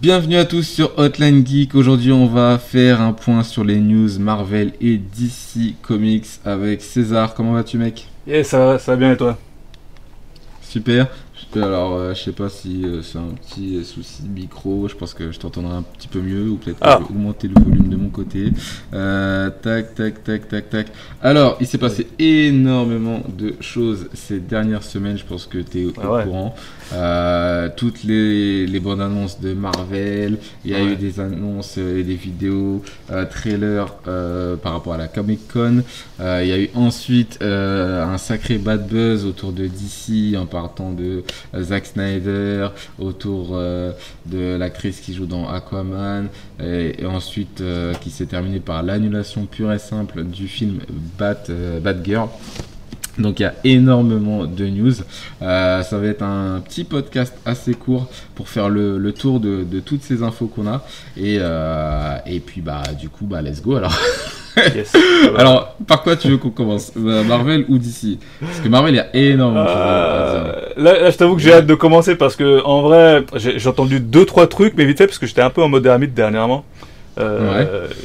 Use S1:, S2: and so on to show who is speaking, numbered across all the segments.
S1: Bienvenue à tous sur Hotline Geek. Aujourd'hui, on va faire un point sur les news Marvel et DC Comics avec César. Comment vas-tu, mec?
S2: Yeah, ça va, ça va bien et toi?
S1: Super. Alors, euh, je sais pas si euh, c'est un petit souci de micro. Je pense que je t'entendrai un petit peu mieux ou peut-être que
S2: Ah.
S1: je vais augmenter le volume de mon côté. Euh, tac, tac, tac, tac, tac. Alors, il s'est passé énormément de choses ces dernières semaines. Je pense que tu es au
S2: Ah ouais.
S1: courant. Euh, toutes les, les bonnes annonces de Marvel. Il y a
S2: Ouais.
S1: eu des annonces euh, et des vidéos, euh, trailers euh, par rapport à la Comic Con. Il y a eu ensuite un sacré bad buzz autour de DC en partant de Zack Snyder, autour de l'actrice qui joue dans Aquaman, et, et ensuite qui s'est terminé par l'annulation pure et simple du film Bat, Batgirl. Donc il y a énormément de news. Euh, ça va être un petit podcast assez court pour faire le, le tour de, de toutes ces infos qu'on a. Et, euh, et puis bah du coup bah let's go alors.
S2: Yes.
S1: Alors par quoi tu veux qu'on commence? Euh, Marvel ou DC Parce que Marvel il y a énormément de choses à-
S2: là, là, je t'avoue que j'ai hâte de commencer parce que en vrai, j'ai entendu deux trois trucs, mais vite fait parce que j'étais un peu en mode ermite dernièrement.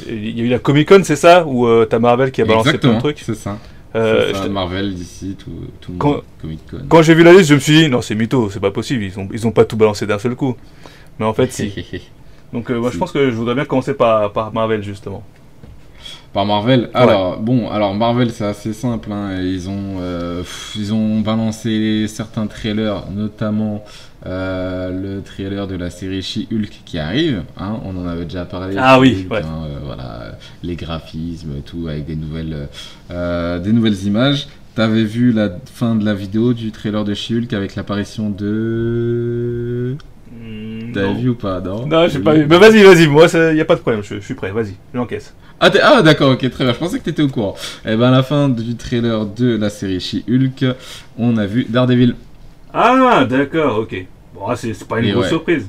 S2: Il y a eu la Comic Con, c'est ça, où t'as Marvel qui a balancé plein
S1: Exactement,
S2: de trucs?
S1: c'est ça.
S2: Euh,
S1: C'est ça,
S2: je-
S1: Marvel, DC, tout, tout le
S2: Quand-
S1: monde, Comic Con.
S2: quand j'ai vu la liste, je me suis dit non, c'est mytho, c'est pas possible, ils ont ils ont pas tout balancé d'un seul coup. Mais en fait, si. Donc euh, moi, je pense que je voudrais bien commencer par par Marvel justement.
S1: Par Marvel? Alors bon, alors Marvel c'est assez simple. hein. Ils ont euh, pff, ils ont balancé certains trailers, notamment euh, le trailer de la série She-Hulk qui arrive. hein. On en avait déjà parlé.
S2: Ah oui, ouais.
S1: hein, euh, voilà, les graphismes, tout avec des nouvelles euh, des nouvelles images. T'avais vu la fin de la vidéo du trailer de She-Hulk avec l'apparition de.
S2: Hmm,
S1: T'avais vu ou pas Non?
S2: Non, j'ai pas vu. Mais vas-y, vas-y, moi, il y a pas de problème, je, je suis prêt, vas-y, j'encaisse.
S1: Ah, ah, d'accord, ok, très bien. Je pensais que t'étais au courant. Et ben, à la fin du trailer de la série She-Hulk, on a vu Daredevil.
S2: Ah, d'accord, ok. Bon, ah, c'est pas une
S1: Et
S2: grosse
S1: ouais.
S2: surprise.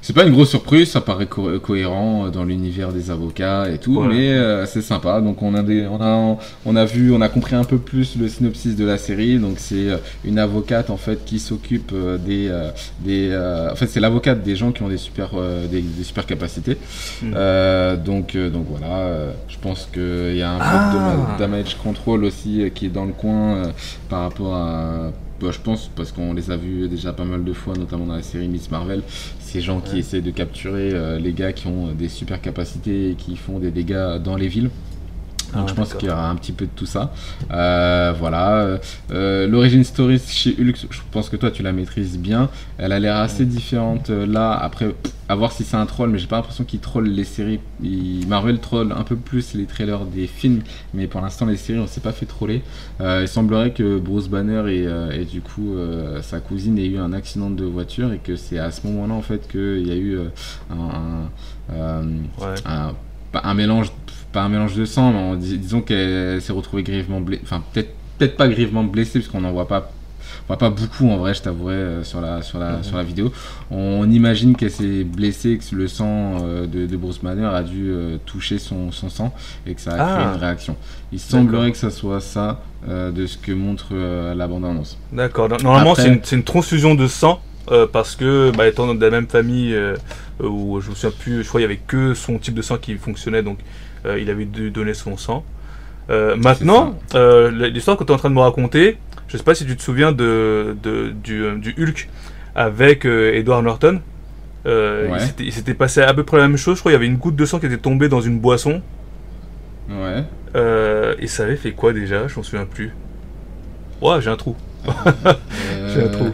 S1: C'est pas une grosse surprise, ça paraît co- cohérent dans l'univers des avocats et tout,
S2: Voilà.
S1: mais euh, c'est sympa. Donc on a, des, on, a, on a vu, on a compris un peu plus le synopsis de la série. Donc c'est euh, une avocate en fait qui s'occupe euh, des, euh, des, euh, en fait c'est l'avocate des gens qui ont des super, euh, des, des super capacités.
S2: Hmm.
S1: Euh, donc, euh, donc voilà, euh, je pense qu'il y a un
S2: Ah.
S1: peu de damage control aussi euh, qui est dans le coin euh, par rapport à. Bah, je pense parce qu'on les a vus déjà pas mal de fois, notamment dans la série Miss Marvel, ces gens qui
S2: Ouais.
S1: essaient de capturer euh, les gars qui ont euh, des super capacités et qui font des dégâts dans les villes. Donc
S2: Ah,
S1: je pense qu'il y aura un petit peu de tout ça. Euh, voilà. Euh, L'origine story chez Hulk, je pense que toi tu la maîtrises bien. Elle a l'air assez différente euh, là. Après, à voir si c'est un troll, mais j'ai pas l'impression qu'il troll les séries. Il- Marvel troll un peu plus les trailers des films, mais pour l'instant les séries on s'est pas fait troller. Euh, il semblerait que Bruce Banner et, et du coup sa cousine ait eu un accident de voiture et que c'est à ce moment-là en fait qu'il y a eu un, un-
S2: Ouais.
S1: un, pas un mélange pas un mélange de sang mais on disons qu'elle s'est retrouvée grièvement blessée enfin peut-être peut-être pas grièvement blessée parce qu'on n'en voit pas on voit pas beaucoup en vrai je t'avouerai euh, sur la sur la
S2: Mhm.
S1: sur la vidéo on imagine qu'elle s'est blessée que le sang euh, de, de Bruce Banner a dû euh, toucher son, son sang et que ça a créé
S2: Ah.
S1: une réaction il semblerait que ça soit ça euh, de ce que montre la bande annonce
S2: D'accord. No- Normalement,
S1: Après-
S2: c'est une, transfusion de sang parce que, bah, étant de la même famille où je me souviens plus, je crois qu'il y avait que son type de sang qui fonctionnait, donc euh, il avait dû donner son sang. Euh, maintenant, euh, l'histoire que tu es en train de me raconter, je sais pas si tu te souviens de, de- du, du Hulk avec Edward Norton.
S1: Ouais.
S2: il s'était- Il passé à peu près la même chose. Je crois qu'il y avait une goutte de sang qui était tombée dans une boisson.
S1: ouais
S2: et ça avait fait quoi déjà? Je m'en souviens plus. Ouais, j'ai un trou. J'ai un trou.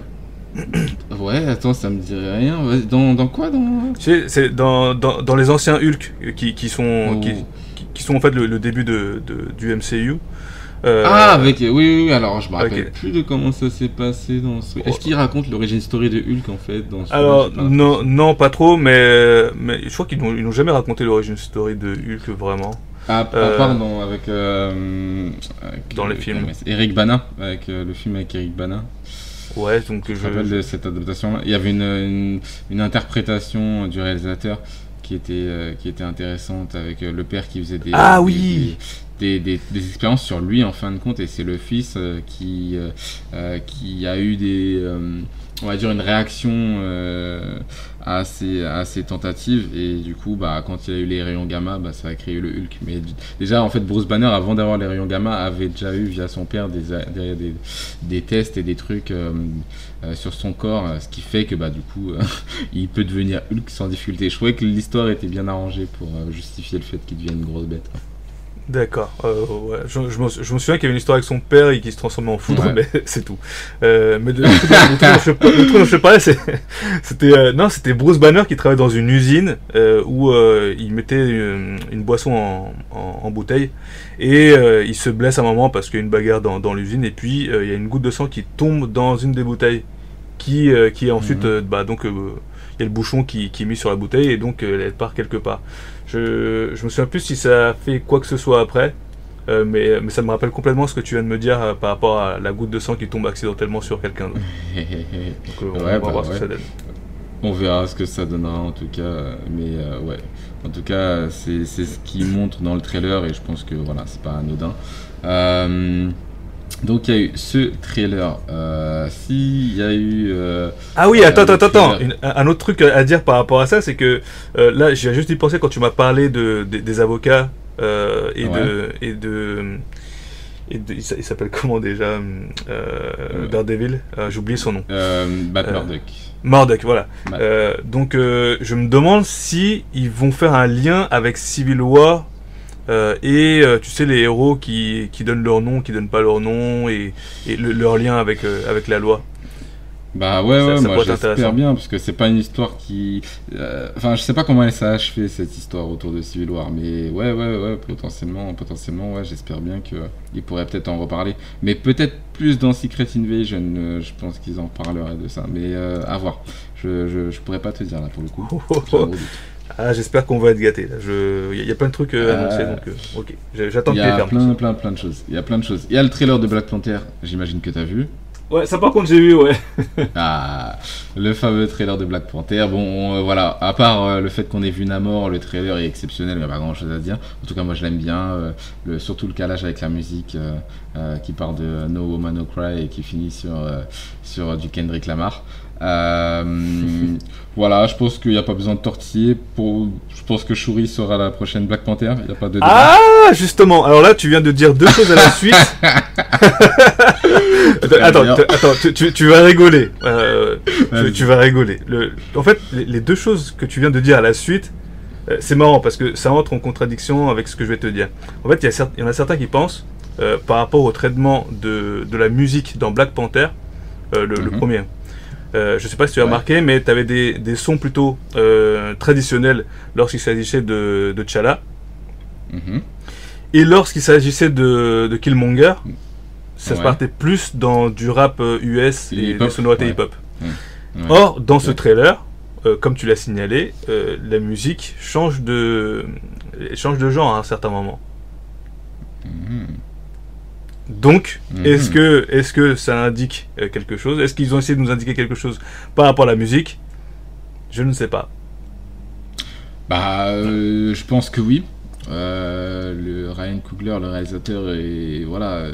S1: Ouais attends ça me dirait rien dans, dans quoi dans
S2: c'est dans, dans, dans les anciens Hulk qui, qui sont
S1: Oh.
S2: qui, qui- sont en fait le, le début de, de- du MCU. Euh,
S1: Ah, avec. Oui, oui, oui, alors je me rappelle plus de comment ça s'est passé dans ce. Est-ce qu'il raconte l'origine story de Hulk en fait dans ce
S2: Alors non non pas trop mais mais je crois qu'ils n'ont jamais raconté l'origine story de Hulk vraiment.
S1: Ah, à
S2: euh,
S1: part dans- avec, euh, avec,
S2: Dans les
S1: euh,
S2: films.
S1: Eric Bana, avec le film avec Eric Bana.
S2: Ouais, donc
S1: Je
S2: je.
S1: me rappelle de cette adaptation? Il y avait une, une, une interprétation du réalisateur qui était, euh, qui était intéressante avec euh, le père qui faisait des,
S2: Ah
S1: des-
S2: oui
S1: des, des, des- expériences sur lui en fin de compte et c'est le fils euh, qui, euh, euh, qui a eu des, on va dire une réaction à, ces, tentatives et du coup bah, quand il a eu les rayons gamma bah, ça a créé le Hulk. Mais déjà en fait Bruce Banner avant d'avoir les rayons gamma avait déjà eu via son père des, des, des, tests et des trucs sur son corps, ce qui fait que bah du coup il peut devenir Hulk sans difficulté. Je trouvais que l'histoire était bien arrangée pour justifier le fait qu'il devienne une grosse bête. quoi.
S2: D'accord. Euh, ouais. je, je me, je me souviens qu'il y avait une histoire avec son père et qu'il se transformait en foudre,
S1: Ouais.
S2: mais c'est tout. Euh, mais le, le truc dont je, le truc dont je parlais, c'est- c'était euh, non, c'était Bruce Banner qui travaillait dans une usine euh, où euh, il mettait une, une boisson en, en, en bouteille et euh, il se blesse à un moment parce qu'il y a une bagarre dans, dans l'usine et puis euh, il y a une goutte de sang qui tombe dans une des bouteilles qui euh, qui est ensuite
S1: Mhm.
S2: euh, bah donc euh, il y a le bouchon qui, qui est mis sur la bouteille et donc euh, elle part quelque part. Je, je me souviens plus si ça a fait quoi que ce soit après, euh, mais, mais ça me rappelle complètement ce que tu viens de me dire euh, par rapport à la goutte de sang qui tombe accidentellement sur quelqu'un d'autre. Donc euh, on
S1: Ouais,
S2: va
S1: bah
S2: voir ce que ça donne.
S1: On verra ce que ça donnera en tout cas, mais euh, ouais. En tout cas, c'est c'est ce qui montre dans le trailer et je pense que voilà, c'est pas anodin. Donc il y a eu ce trailer. Euh, S'il y a eu. euh,
S2: Ah oui, attends, attends, attends. un autre truc à dire par rapport à ça, c'est que euh, là, j'ai juste y penser quand tu m'as parlé de, des- des avocats et,
S1: Ouais.
S2: de, et de. Et de- il s'a- il s'appelle comment déjà. Daredevil? J'ai oublié son nom.
S1: Matt Murdock.
S2: Murdoch, voilà.
S1: Matt.
S2: Donc, je me demande si ils vont faire un lien avec Civil War euh, et euh, tu sais les héros qui, qui donnent leur nom, qui donnent pas leur nom et, et le- leur lien avec euh, avec la loi.
S1: Bah ouais,
S2: Ça-
S1: ouais,
S2: ça
S1: moi j'espère bien parce que c'est pas une histoire qui. Enfin, je sais pas comment elle s'est achevée cette histoire autour de Civil War, mais ouais, ouais, ouais, potentiellement, potentiellement, ouais, j'espère bien qu'ils pourraient peut-être en reparler. Mais peut-être plus dans Secret Invasion, je pense qu'ils en parleraient de ça, mais à voir. Je, je, je pourrais pas te dire là pour le coup.
S2: Ah, j'espère qu'on va être. Je, il y, a- plein de trucs euh,
S1: Euh,
S2: annoncés, donc euh, ok. J'attends
S1: Il
S2: que
S1: y
S2: tu les
S1: a
S2: fermes.
S1: plein, plein, plein de choses. Il y a plein de choses. Il y a le trailer de Black Panther, j'imagine que t'as vu.
S2: Ouais, ça par contre j'ai vu, ouais.
S1: Ah, le fameux trailer de Black Panther. Bon, on, euh, voilà, à part euh, le fait qu'on ait vu Namor, le trailer est exceptionnel, il n'y a pas grand chose à dire. En tout cas, moi je l'aime bien. euh, le, surtout le calage avec la musique euh, euh, qui part de No Woman No Cry et qui finit sur, euh, sur du Kendrick Lamar. Euh, voilà, je pense qu'il n'y a pas besoin de tortiller. Pour, je pense que Shuri sera la prochaine Black Panther. Il n'y a pas de débat.
S2: Ah, justement. Alors là, tu viens de dire deux choses à la suite. Attends, attends, tu, tu- vas rigoler. Euh, tu, vas rigoler. Le, en fait, les, les deux choses que tu viens de dire à la suite, euh, c'est marrant parce que ça entre en contradiction avec ce que je vais te dire. En fait, il y, en a certains qui pensent, par rapport au traitement de, de la musique dans Black Panther, le, le
S1: Mhm.
S2: premier. Euh, je sais pas si tu as
S1: Ouais.
S2: remarqué, mais tu avais des, des sons plutôt euh, traditionnels lorsqu'il s'agissait de, de T'Challa.
S1: Mhm.
S2: Et lorsqu'il s'agissait de, de Killmonger, ça se partait plus dans du rap euh, US
S1: Et
S2: et,
S1: hip-hop,
S2: des sonorités
S1: ouais.
S2: hip-hop. Or, dans ce trailer, euh, comme tu l'as signalé, euh, la musique change de, change de genre à un certain moment.
S1: Mhm.
S2: Donc,
S1: Mhm.
S2: est-ce que, est que ça indique euh, quelque chose? Est-ce qu'ils ont essayé de nous indiquer quelque chose par rapport à la musique? Je ne sais pas.
S1: Bah, euh, je pense que oui. Euh, le Ryan Coogler, le réalisateur, et voilà, euh,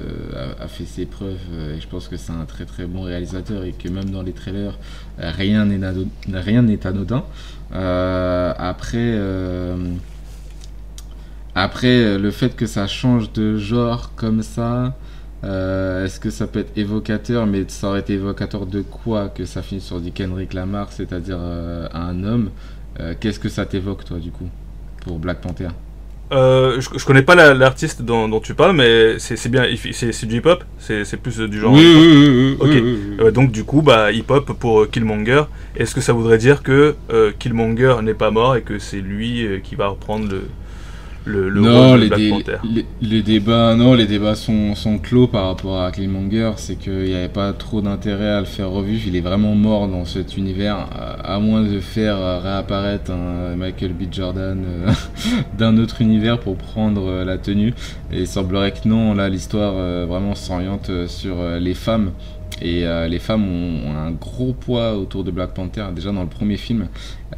S1: a, a fait ses preuves. euh, et je pense que c'est un très très bon réalisateur et que même dans les trailers, rien n'est anodin. Après, après euh, le fait que ça change de genre comme ça. euh, Est-ce que ça peut être évocateur, mais ça aurait été évocateur de quoi Que ça finisse sur du Kendrick Lamar, c'est-à-dire euh, un homme? Euh, Qu'est-ce que ça t'évoque, toi, du coup, pour Black Panther?
S2: Euh, je, je connais pas la- l'artiste dont, dont tu parles, mais c'est bien, c'est du hip-hop, c'est plus du genre.
S1: oui,
S2: hip-hop?
S1: oui, oui.
S2: Euh, donc du coup, bah, hip-hop pour Killmonger. Est-ce que ça voudrait dire que euh, Killmonger n'est pas mort et que c'est lui qui va reprendre le, le, le
S1: non,
S2: rôle de
S1: les,
S2: Black
S1: dé-
S2: Panther
S1: les, les débats, non, les débats sont, sont clos par rapport à Killmonger. C'est qu'il n'y avait pas trop d'intérêt à le faire revivre. Il est vraiment mort dans cet univers, à, à moins de faire réapparaître un Michael B. Jordan euh, d'un autre univers pour prendre euh, la tenue. Et il semblerait que non, là, l'histoire euh, vraiment s'oriente sur les femmes Et euh, les femmes ont, ont un gros poids autour de Black Panther, déjà dans le premier film.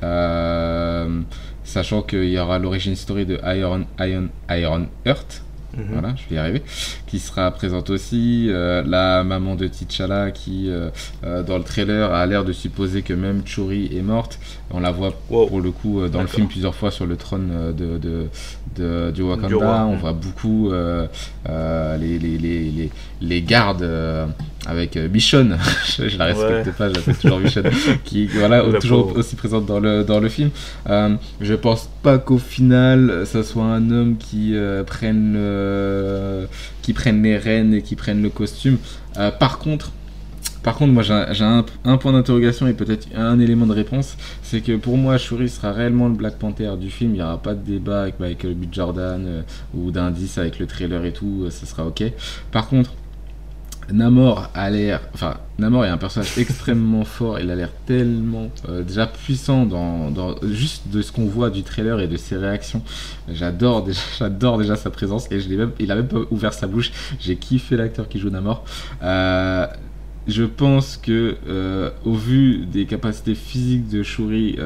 S1: Euh, sachant qu'il y aura l'origine story de Iron, Iron, Iron Heart,
S2: Mhm.
S1: voilà, je vais y arriver, qui sera présente aussi. Euh, la maman de T'Challa qui, euh, euh, dans le trailer, a l'air de supposer que même Churi est morte. On la voit
S2: Wow.
S1: pour le coup dans le film plusieurs fois sur le trône de, de, de- du Wakanda.
S2: Du
S1: On voit beaucoup euh, les, les, les, les, les gardes avec euh, Michonne. je, je la respecte
S2: Ouais.
S1: pas, je l'appelle toujours Michonne. qui voilà,
S2: La
S1: toujours aussi présente dans le, dans le film. Euh, je pense pas qu'au final, ça soit un homme qui euh, prenne qui prenne les rênes et qui prenne le costume. Euh, par contre, par contre, moi j'ai un, point d'interrogation et peut-être un élément de réponse, c'est que pour moi, Shuri sera réellement le Black Panther du film. Il n'y aura pas de débat avec Michael B. Jordan ou d'indice avec le trailer et tout, ça sera ok. Par contre, Namor a l'air, enfin Namor est un personnage extrêmement fort. Il a l'air tellement euh, déjà puissant dans, juste de ce qu'on voit du trailer et de ses réactions. J'adore déjà, j'adore déjà sa présence et je l'ai même, il a même pas ouvert sa bouche. J'ai kiffé l'acteur qui joue Namor. Euh, je pense que euh, au vu des capacités physiques de Shuri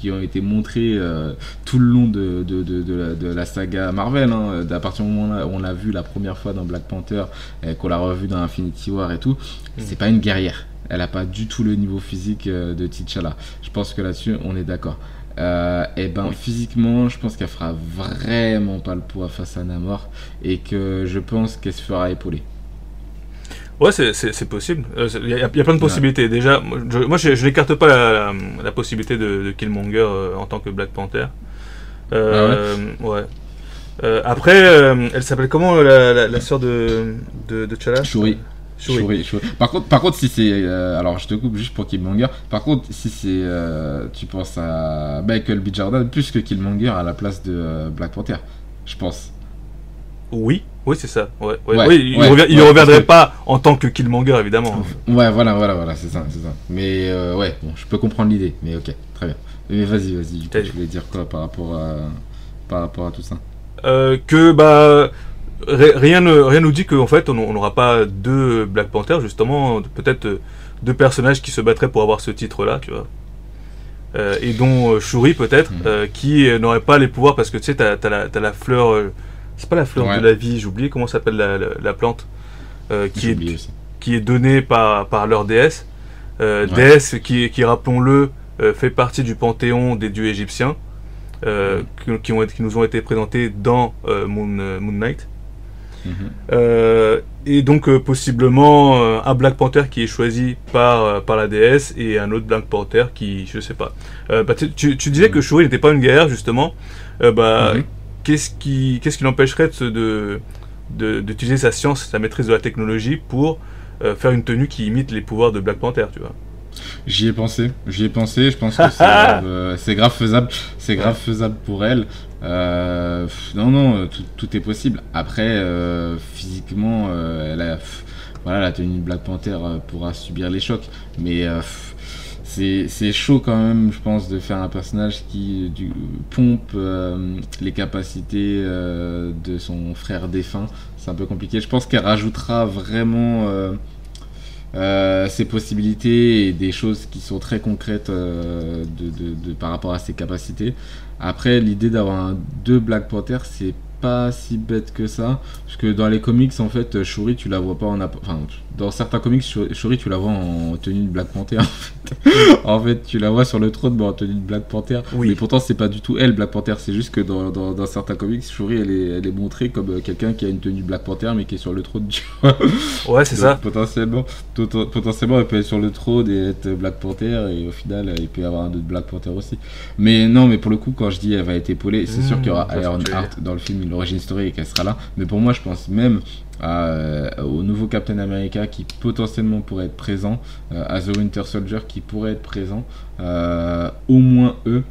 S1: qui ont été montrées euh, tout le long de, de, de, de la, de la saga Marvel, hein, à partir du moment où on l'a vu la première fois dans Black Panther, et qu'on l'a revu dans Infinity War et tout, c'est pas une guerrière. Elle a pas du tout le niveau physique euh, de T'Challa. Je pense que là-dessus, on est d'accord. Euh, et ben
S2: Oui.
S1: physiquement, je pense qu'elle fera vraiment pas le poids face à Namor et que je pense qu'elle se fera épauler.
S2: Ouais, c'est- possible. Euh, Il y, a- il y a plein de
S1: Ouais.
S2: possibilités. Déjà, moi, je, moi, je, je n'écarte pas la, la, la possibilité de, de Killmonger euh, en tant que Black Panther. Euh, ouais. Euh, après, euh, elle s'appelle comment euh, la, la, la sœur de, de, de T'Challa
S1: Shuri.
S2: Shuri.
S1: Shuri, Shuri. Par contre, par contre, si c'est, euh, alors je te coupe juste pour Killmonger. Par contre, si c'est, euh, tu penses à Michael B. Jordan plus que Killmonger à la place de euh, Black Panther, je pense.
S2: Oui, oui, c'est ça. Ouais, ouais.
S1: Ouais,
S2: oui, il
S1: ouais,
S2: reviendrait pas en tant que Killmonger, évidemment.
S1: Ouais, voilà, voilà, voilà, c'est ça, c'est ça. Mais euh, ouais, bon, je peux comprendre l'idée, mais ok, très bien. Mais vas-y, vas-y. Tu voulais dire quoi par rapport à, par rapport à tout ça?
S2: Euh, que bah ri- rien ne rien nous dit qu'en fait on n'aura pas deux Black Panther justement peut-être euh, deux personnages qui se battraient pour avoir ce titre là tu vois Euh, et dont Shuri peut-être euh, qui n'aurait pas les pouvoirs parce que tu sais t'as la fleur c'est pas la fleur
S1: Ouais.
S2: de la vie j'ai oublié comment s'appelle la, la, la plante euh, qui est
S1: oublié aussi.
S2: qui est donnée par, par leur déesse. Euh,
S1: Ouais.
S2: Déesse qui, qui rappelons-le, euh, fait partie du panthéon des dieux égyptiens, euh, qui, qui ont, qui nous ont été présentés dans Moon, Moon Knight.
S1: Mhm.
S2: Et donc possiblement un Black Panther qui est choisi par, par la déesse et un autre Black Panther qui, je sais pas. Bah, tu, tu- disais
S1: Mhm.
S2: que Shuri n'était pas une guerrière justement. Bah,
S1: Mhm.
S2: Qu'est-ce qui, qu'est-ce qui l'empêcherait de, se- de, de- d'utiliser sa science, sa maîtrise de la technologie pour euh, faire une tenue qui imite les pouvoirs de Black Panther, tu vois?
S1: J'y ai pensé, j'y ai pensé, je pense que c'est grave, euh, grave faisable, c'est grave faisable pour elle. Euh, non, non, tout, tout est possible. Après, physiquement, elle a, voilà, la tenue de Black Panther pourra subir les chocs, mais c'est chaud quand même, je pense, de faire un personnage qui pompe euh, les capacités euh, de son frère défunt. C'est un peu compliqué. Je pense qu'elle rajoutera vraiment. euh, ses possibilités et des choses qui sont très concrètes de, par rapport à ses capacités. Après, l'idée d'avoir deux Black Panther, c'est pas si bête que ça. Parce que dans les comics, en fait, Shuri, tu la vois pas en. Enfin, dans certains comics, Shuri, tu la vois en tenue de Black Panther. En fait, en fait tu la vois sur le trône, mais en tenue de Black Panther.
S2: Oui.
S1: Mais pourtant, c'est pas du tout elle, Black Panther. C'est juste que dans, dans, dans certains comics, Shuri, elle est, elle est montrée comme euh, quelqu'un qui a une tenue Black Panther, mais qui est sur le trône. Tu vois
S2: Ouais, c'est ça.
S1: Potentiellement, tot- potentiellement, elle peut être sur le trône et être Black Panther, et au final, il peut y avoir un autre Black Panther aussi. Mais non, mais pour le coup, quand je dis elle va être épaulée, c'est
S2: Mmh,
S1: sûr qu'il y aura Iron Heart dans le film, l'origine story, et qu'elle sera là. Mais pour moi, je pense même à, euh, au nouveau Captain America qui potentiellement pourrait être présent, euh, à The Winter Soldier qui pourrait être présent, euh, au moins eux,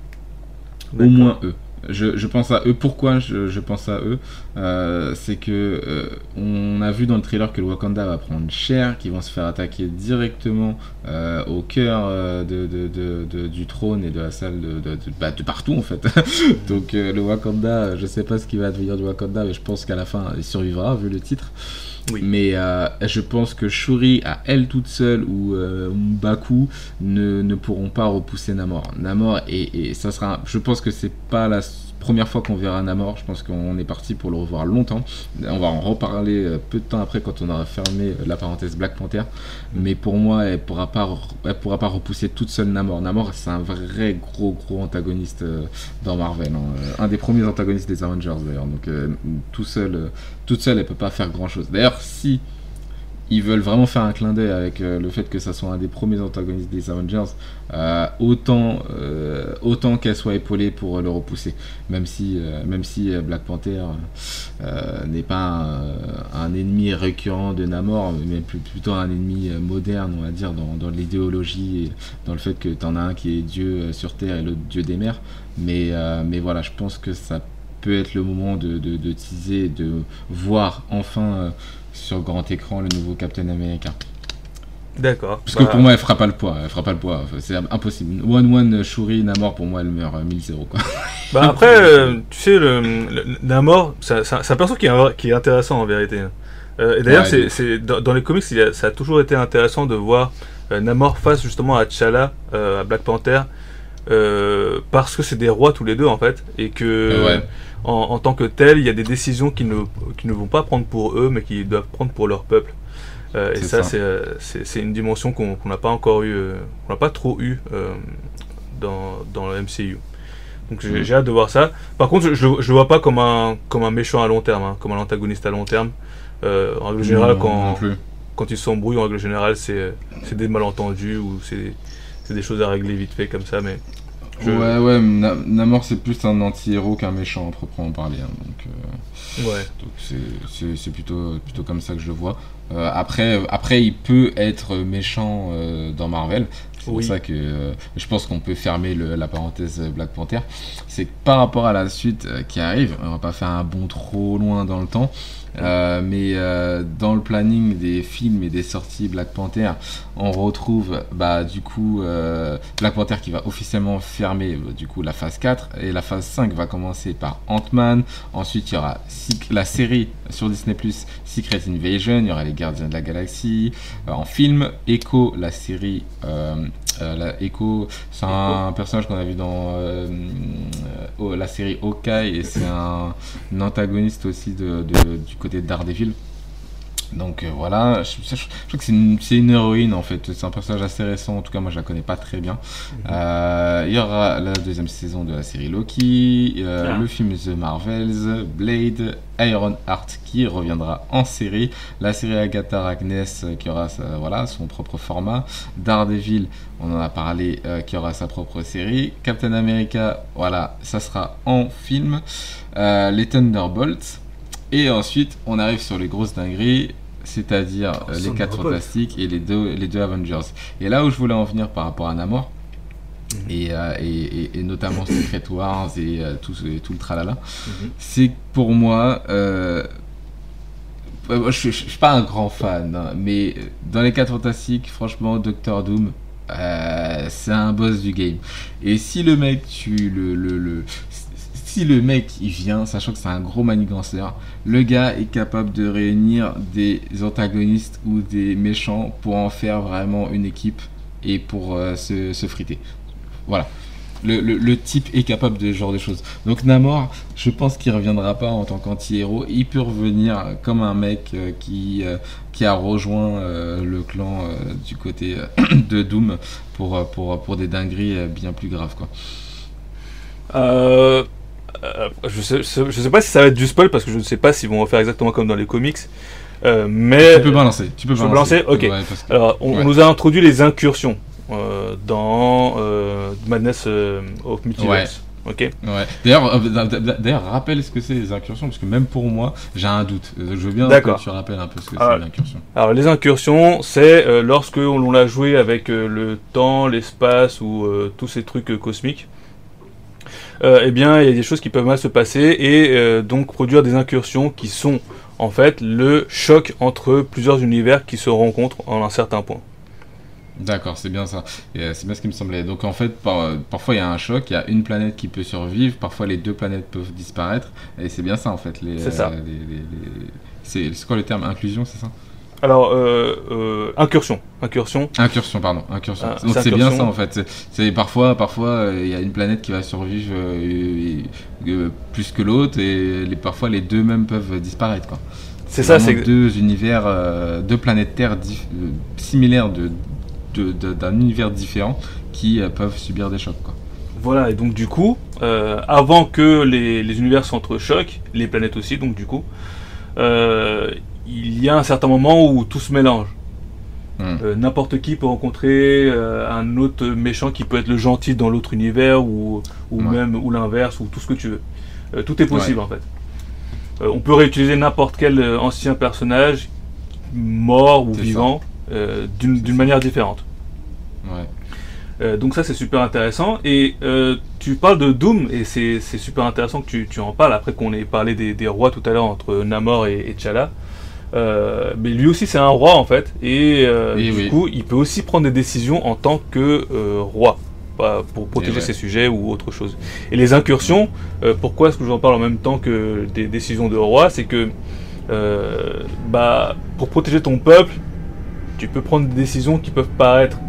S1: au moins eux. Je, pense à eux. Pourquoi je, pense à eux? Euh, C'est que euh, on a vu dans le trailer que le Wakanda va prendre cher, qu'ils vont se faire attaquer directement euh, au cœur du trône et de la salle de, bah, partout en fait. Donc le Wakanda, je sais pas ce qui va devenir du Wakanda, mais je pense qu'à la fin il survivra vu le titre. Mais euh, je pense que Shuri, à elle toute seule, ou euh, Baku, ne, ne pourront pas repousser Namor. Namor, et, ça sera. Je pense que c'est pas la première fois qu'on verra Namor. Je pense qu'on est parti pour le revoir longtemps. On va en reparler euh, peu de temps après quand on aura fermé euh, la parenthèse Black Panther. Mais pour moi, elle pourra pas, pourra pas repousser toute seule Namor. Namor, c'est un vrai gros gros antagoniste euh, dans Marvel. hein. Un des premiers antagonistes des Avengers d'ailleurs. Donc tout seul, toute seule, elle peut pas faire grand chose. D'ailleurs, si ils veulent vraiment faire un clin d'œil avec euh, le fait que ça soit un des premiers antagonistes des Avengers, euh, autant, euh, autant qu'elle soit épaulée pour le repousser. Même si, même si Black Panther n'est pas un, ennemi récurrent de Namor, mais plutôt un ennemi moderne, on va dire, dans, dans l'idéologie et dans le fait que tu en as un qui est Dieu sur Terre et l'autre Dieu des mers. Mais, mais voilà, je pense que ça peut être le moment de, de, teaser, de voir enfin sur grand écran le nouveau Captain America.
S2: D'accord.
S1: Parce que
S2: Bah,
S1: pour moi, elle fera pas le poids. Elle fera pas le poids. C'est impossible. One One Shuri Namor pour moi, elle meurt euh, 1000-0 quoi.
S2: Bah après, euh, tu sais, le, le- Namor, c'est un perso qui est, qui est intéressant en vérité. Euh, et d'ailleurs,
S1: Ouais,
S2: c'est dans, dans les comics, il y a- ça a toujours été intéressant de voir euh, Namor face justement à T'Challa, euh, à Black Panther, euh, parce que c'est des rois tous les deux en fait, et que
S1: Ouais.
S2: En, en tant que tel, il y a des décisions qu'ils ne, ne vont pas prendre pour eux, mais qu'ils doivent prendre pour leur peuple. Euh, et ça,
S1: ça.
S2: c'est euh, c'est- une dimension qu'on n'a pas encore eu, euh, qu'on n'a pas trop eu euh, dans, dans le MCU. Donc j'ai
S1: Mm.
S2: j'ai hâte de voir ça. Par contre, je, je, le- vois pas comme un, comme un méchant à long terme, hein, comme un antagoniste à long terme. Euh, en règle générale,
S1: Non,
S2: quand,
S1: non
S2: quand ils s'embrouillent, en règle générale, c'est des malentendus ou c'est c'est des choses à régler vite fait comme ça. Mais je-
S1: Ouais, ouais, Na- Namor c'est plus un anti-héros qu'un méchant, à proprement parler. hein, donc euh,
S2: ouais.
S1: donc c'est- plutôt, plutôt comme ça que je le vois. Euh, après, après, il peut être méchant euh, dans Marvel. C'est
S2: Oui.
S1: pour ça que euh, je pense qu'on peut fermer le- la parenthèse Black Panther. C'est que par rapport à la suite euh, qui arrive, on va pas faire un bond trop loin dans le temps. Euh, mais euh, dans le planning des films et des sorties Black Panther, on retrouve bah, du coup euh, Black Panther qui va officiellement fermer du coup la phase 4 et la phase 5 va commencer par Ant-Man. Ensuite, il y aura la série sur Disney Plus Secret Invasion, il y aura les Gardiens de la Galaxie en film, Echo, la série euh, la Echo, c'est un personnage qu'on a vu dans euh, euh, oh, la série Hawkeye et c'est un, un antagoniste aussi de, de- du côté de Daredevil. Donc euh, voilà, je, je- je crois que c'est une, une héroïne en fait, c'est un personnage assez récent, en tout cas moi je la connais pas très bien. Euh, il y aura la deuxième saison de la série Loki, euh,
S2: Ah.
S1: le film The Marvels, Blade, Iron Heart qui reviendra en série, la série Agatha euh, qui aura sa- voilà, son propre format, Daredevil, on en a parlé, qui aura sa propre série, Captain America, voilà, ça sera en film, les Thunderbolts, et ensuite on arrive sur les grosses dingueries, c'est-à-dire euh, les 4
S2: Thunderbolts.
S1: fantastiques et les deux, les deux Avengers. Et là où je voulais en venir par rapport à Namor, et, euh, et, et- et notamment Secret Wars et, euh, tout, tout le tralala,
S2: Mhm.
S1: c'est que pour moi, euh, je, je suis pas un grand fan, hein, mais dans les 4 fantastiques, franchement, Doctor Doom, c'est un boss du game. Et si le mec, tu le, le, le- si le mec il vient, sachant que c'est un gros maniganceur, le gars est capable de réunir des antagonistes ou des méchants pour en faire vraiment une équipe et pour euh, se, se friter. Voilà. Le, type est capable de ce genre de choses. Donc Namor, je pense qu'il reviendra pas en tant qu'anti-héros. Il peut revenir comme un mec euh, qui, euh, qui a rejoint le clan du côté de Doom pour, pour, des dingueries bien plus graves. Quoi.
S2: Euh, je, sais, je pas si ça va être du spoil parce que je ne sais pas s'ils vont refaire exactement comme dans les comics. Euh, mais
S1: Tu peux balancer. Tu peux balancer.
S2: Ok.
S1: Ouais, parce que-
S2: alors, on,
S1: Ouais.
S2: nous a introduit les incursions euh, dans Madness of Multiverse. Ok.
S1: Ouais. D'ailleurs, d'a- d'a- d'ailleurs, rappelle ce que c'est les incursions, parce que même pour moi, j'ai un doute. Je veux bien que tu rappelles un peu ce que
S2: Ah.
S1: c'est l'incursion.
S2: Alors les incursions, c'est lorsque on l'a joué avec le temps, l'espace ou tous ces trucs cosmiques. Euh, eh bien, il y a des choses qui peuvent mal se passer et euh, donc produire des incursions qui sont en fait le choc entre plusieurs univers qui se rencontrent en un certain point.
S1: D'accord, c'est bien ça. Euh, c'est bien ce qui me semblait. Donc en fait, par- euh, parfois il y a un choc, il y a une planète qui peut survivre, parfois les deux planètes peuvent disparaître, et c'est bien ça en fait.
S2: C'est ça.
S1: euh, les- les- les- c'est quoi le terme? Inclusion, c'est ça?
S2: Alors, euh, euh, incursion. Incursion.
S1: Incursion, pardon. Incursion.
S2: Ah,
S1: Donc
S2: c'est
S1: bien ça en fait. C'est- parfois, parfois, euh, il y a une planète qui va survivre plus que l'autre et les, parfois les deux mêmes peuvent disparaître. quoi.
S2: C'est ça, c'est.
S1: deux univers, deux planètes Terre similaires de d'un univers différent qui peuvent subir des chocs. Quoi.
S2: Voilà, et donc du coup, euh, avant que les, les univers s'entrechoquent, les planètes aussi, donc du coup, euh, il y a un certain moment où tout se mélange.
S1: Hmm.
S2: Euh, N'importe qui peut rencontrer euh, un autre méchant qui peut être le gentil dans l'autre univers ou, ou
S1: Ouais.
S2: même ou l'inverse ou tout ce que tu veux. Euh, tout est possible en fait. On peut réutiliser n'importe quel ancien personnage, mort ou vivant, d'une manière différente.
S1: Ouais.
S2: Donc ça c'est super intéressant et tu parles de Doom et c'est c'est super intéressant que tu, tu en parles après qu'on ait parlé des, des rois tout à l'heure entre Namor et, et T'Challa. Euh, mais lui aussi c'est un roi en fait et, euh,
S1: Et
S2: du
S1: oui.
S2: coup il peut aussi prendre des décisions en tant que euh, roi pour protéger
S1: ouais.
S2: ses sujets ou autre chose. Et les incursions, pourquoi est-ce que j'en parle en même temps que des décisions de roi? C'est que bah, pour protéger ton peuple, tu peux prendre des décisions qui peuvent paraître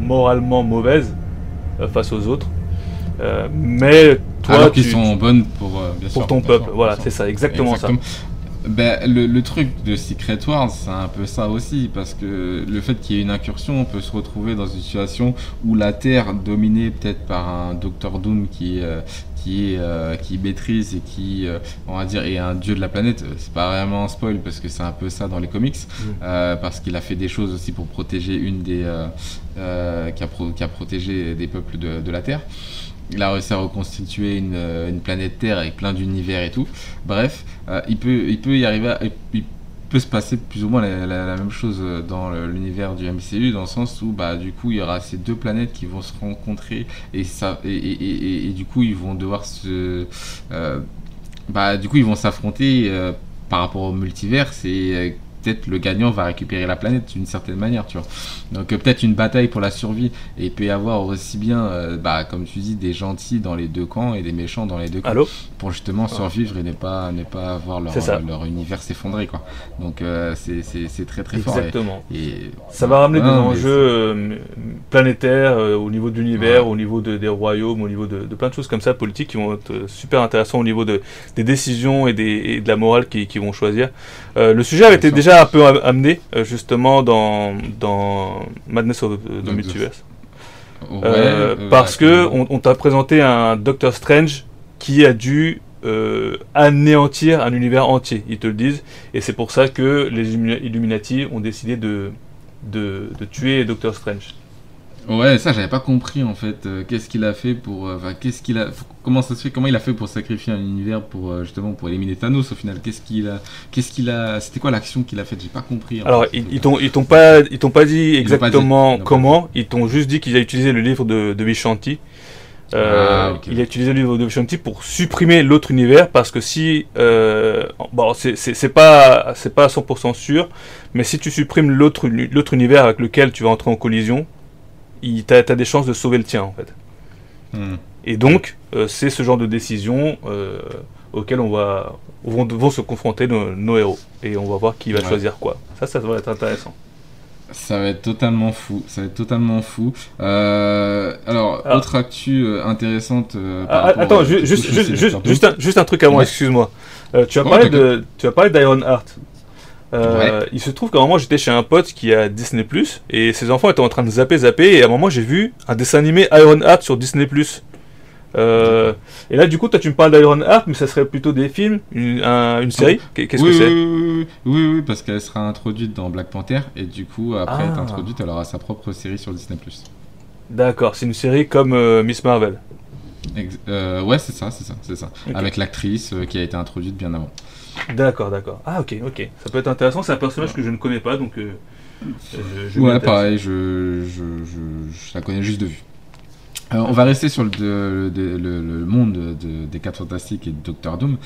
S2: moralement mauvaises face aux autres. Mais toi,
S1: Alors qu'ils sont bonnes pour, bien
S2: pour
S1: sûr,
S2: ton peuple.
S1: sûr,
S2: Voilà, c'est ça, exactement, ça.
S1: Ben, le, le truc de Secret Wars, c'est un peu ça aussi, parce que le fait qu'il y ait une incursion, on peut se retrouver dans une situation où la Terre, dominée peut-être par un Docteur Doom qui, euh, qui, euh, qui maîtrise et qui, euh, on va dire, est un dieu de la planète, euh, c'est pas vraiment un spoil, parce que c'est un peu ça dans les comics, euh, parce qu'il a fait des choses aussi pour protéger une des... euh, euh, qui, a pro- qui a protégé des peuples de, de la Terre. Il a réussi à reconstituer une, euh, une planète Terre avec plein d'univers et tout. Bref, euh, il, peut, il peut y arriver, à- peut se passer plus ou moins la, même chose euh, dans l'univers du MCU, dans le sens où bah, du coup il y aura ces deux planètes qui vont se rencontrer et, ça, et, et- du coup ils vont devoir se... bah, du coup ils vont s'affronter par rapport au multivers et peut-être le gagnant va récupérer la planète d'une certaine manière, tu vois. Donc euh, peut-être une bataille pour la survie et il peut y avoir aussi bien, euh, bah, comme tu dis, des gentils dans les deux camps et des méchants dans les deux camps
S2: Allô?
S1: pour justement survivre et ne pas ne pas voir leur,
S2: ça.
S1: leur univers s'effondrer quoi. Donc euh, c'est très très fort.
S2: Exactement.
S1: Et, et-
S2: Ça va ramener des enjeux euh, planétaires euh, au niveau de l'univers,
S1: Ouais.
S2: au niveau de- des royaumes, au niveau de, de plein de choses comme ça, politiques, qui vont être euh, super intéressants au niveau de, des décisions et, des, et de la morale qu'ils qui vont choisir. Euh, le sujet avait été
S1: Bien
S2: un peu am- amené euh, justement dans, dans Madness of the, Multiverse.
S1: Ouais,
S2: Euh,
S1: euh,
S2: parce que on, on t'a présenté un Doctor Strange qui a dû euh, anéantir un univers entier, ils te le disent, et c'est pour ça que les Illumina- Illuminati ont décidé de, de, de tuer Doctor Strange.
S1: Ouais, ça j'avais pas compris en fait. euh, qu'est-ce qu'il a fait pour, euh, enfin qu'est-ce qu'il a, comment ça se fait, comment il a fait pour sacrifier un univers pour euh, justement pour éliminer Thanos au final? Qu'est-ce qu'il a, qu'est-ce qu'il a, c'était quoi l'action qu'il a faite? J'ai pas compris.
S2: Alors,
S1: fait.
S2: ils ils t'ont ils t'ont pas, ils t'ont pas dit exactement
S1: ils
S2: comment, ils t'ont juste dit qu'il a utilisé le livre de, de Vishanti.
S1: Ah, ok.
S2: Il a utilisé le livre de Vishanti pour supprimer l'autre univers parce que si, bon, c'est- c'est pas, c'est pas à 100% sûr, mais si tu supprimes l'autre uni- l'autre univers avec lequel tu vas entrer en collision, t'as as des chances de sauver le tien en fait.
S1: Hmm.
S2: Et donc, euh, c'est ce genre de décision euh, auquel on va vont, vont se confronter nos, nos héros et on va voir qui va
S1: Ouais.
S2: choisir quoi. Ça, ça va être intéressant.
S1: Ça va être totalement fou. Ça va être totalement fou. Euh, alors,
S2: Ah.
S1: autre actu intéressante. par
S2: Ah, attends, juste, juste, juste, un, juste un truc avant,
S1: Ouais.
S2: excuse-moi. Tu as
S1: Oh,
S2: parlé de, tu as parlé d'Iron Heart. Euh, Il se trouve qu'à un moment j'étais chez un pote qui a Disney Plus et ses enfants étaient en train de zapper zapper et à un moment j'ai vu un dessin animé Iron Heart sur Disney Plus. Euh, et là du coup toi tu me parles d'Iron Heart mais ça serait plutôt des films, une, un- une série Qu'est- Qu'est-ce
S1: oui,
S2: que c'est
S1: oui, oui, oui, parce qu'elle sera introduite dans Black Panther et du coup, après
S2: Ah.
S1: être introduite, elle aura sa propre série sur Disney+.
S2: D'accord, c'est une série comme euh, Miss Marvel.
S1: Ex- euh, ouais, c'est ça, c'est ça, c'est ça.
S2: Ok.
S1: Avec l'actrice euh, qui a été introduite bien avant.
S2: D'accord, d'accord. Ah ok, ok. Ça peut être intéressant. C'est un personnage que je ne connais pas donc. euh, je, je m'y
S1: Ouais, pareil, je, je, je, je la connais juste de vue. Euh, on va rester sur le, de- de- le- le monde de- des 4 Fantastiques et de Doctor Doom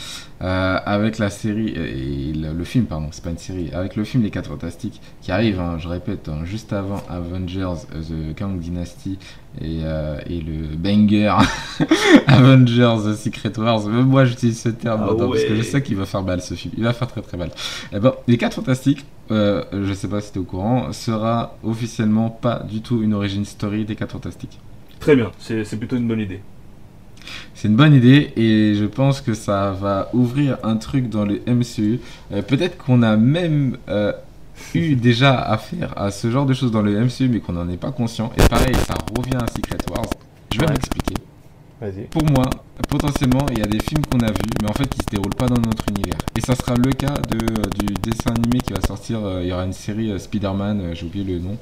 S1: euh, avec la série et le, film, pardon, c'est pas une série, avec le film Les 4 Fantastiques qui arrive, hein, je répète, hein, juste avant Avengers euh, The Kang Dynasty et, euh, et le banger Avengers The Secret Wars. Même moi j'utilise ce terme
S2: Ah
S1: parce que je sais qu'il va faire mal ce film, il va faire très très mal. Eh ben, Les 4 Fantastiques, euh, je sais pas si tu es au courant, sera officiellement pas du tout une origin story des 4 Fantastiques.
S2: Très bien, c'est plutôt une bonne idée.
S1: C'est une bonne idée et je pense que ça va ouvrir un truc dans le MCU. Euh, Peut-être qu'on a même euh, eu déjà affaire à ce genre de choses dans le MCU mais qu'on n'en est pas conscient. Et pareil, ça revient à Secret Wars. Je vais
S2: Ouais.
S1: m'expliquer. Pour moi, potentiellement, il y a des films qu'on a vus, mais en fait qui se déroulent pas dans notre univers. Et ça sera le cas de, du dessin animé qui va sortir. euh, il y aura une série euh, Spider-Man, euh, j'ai oublié le nom.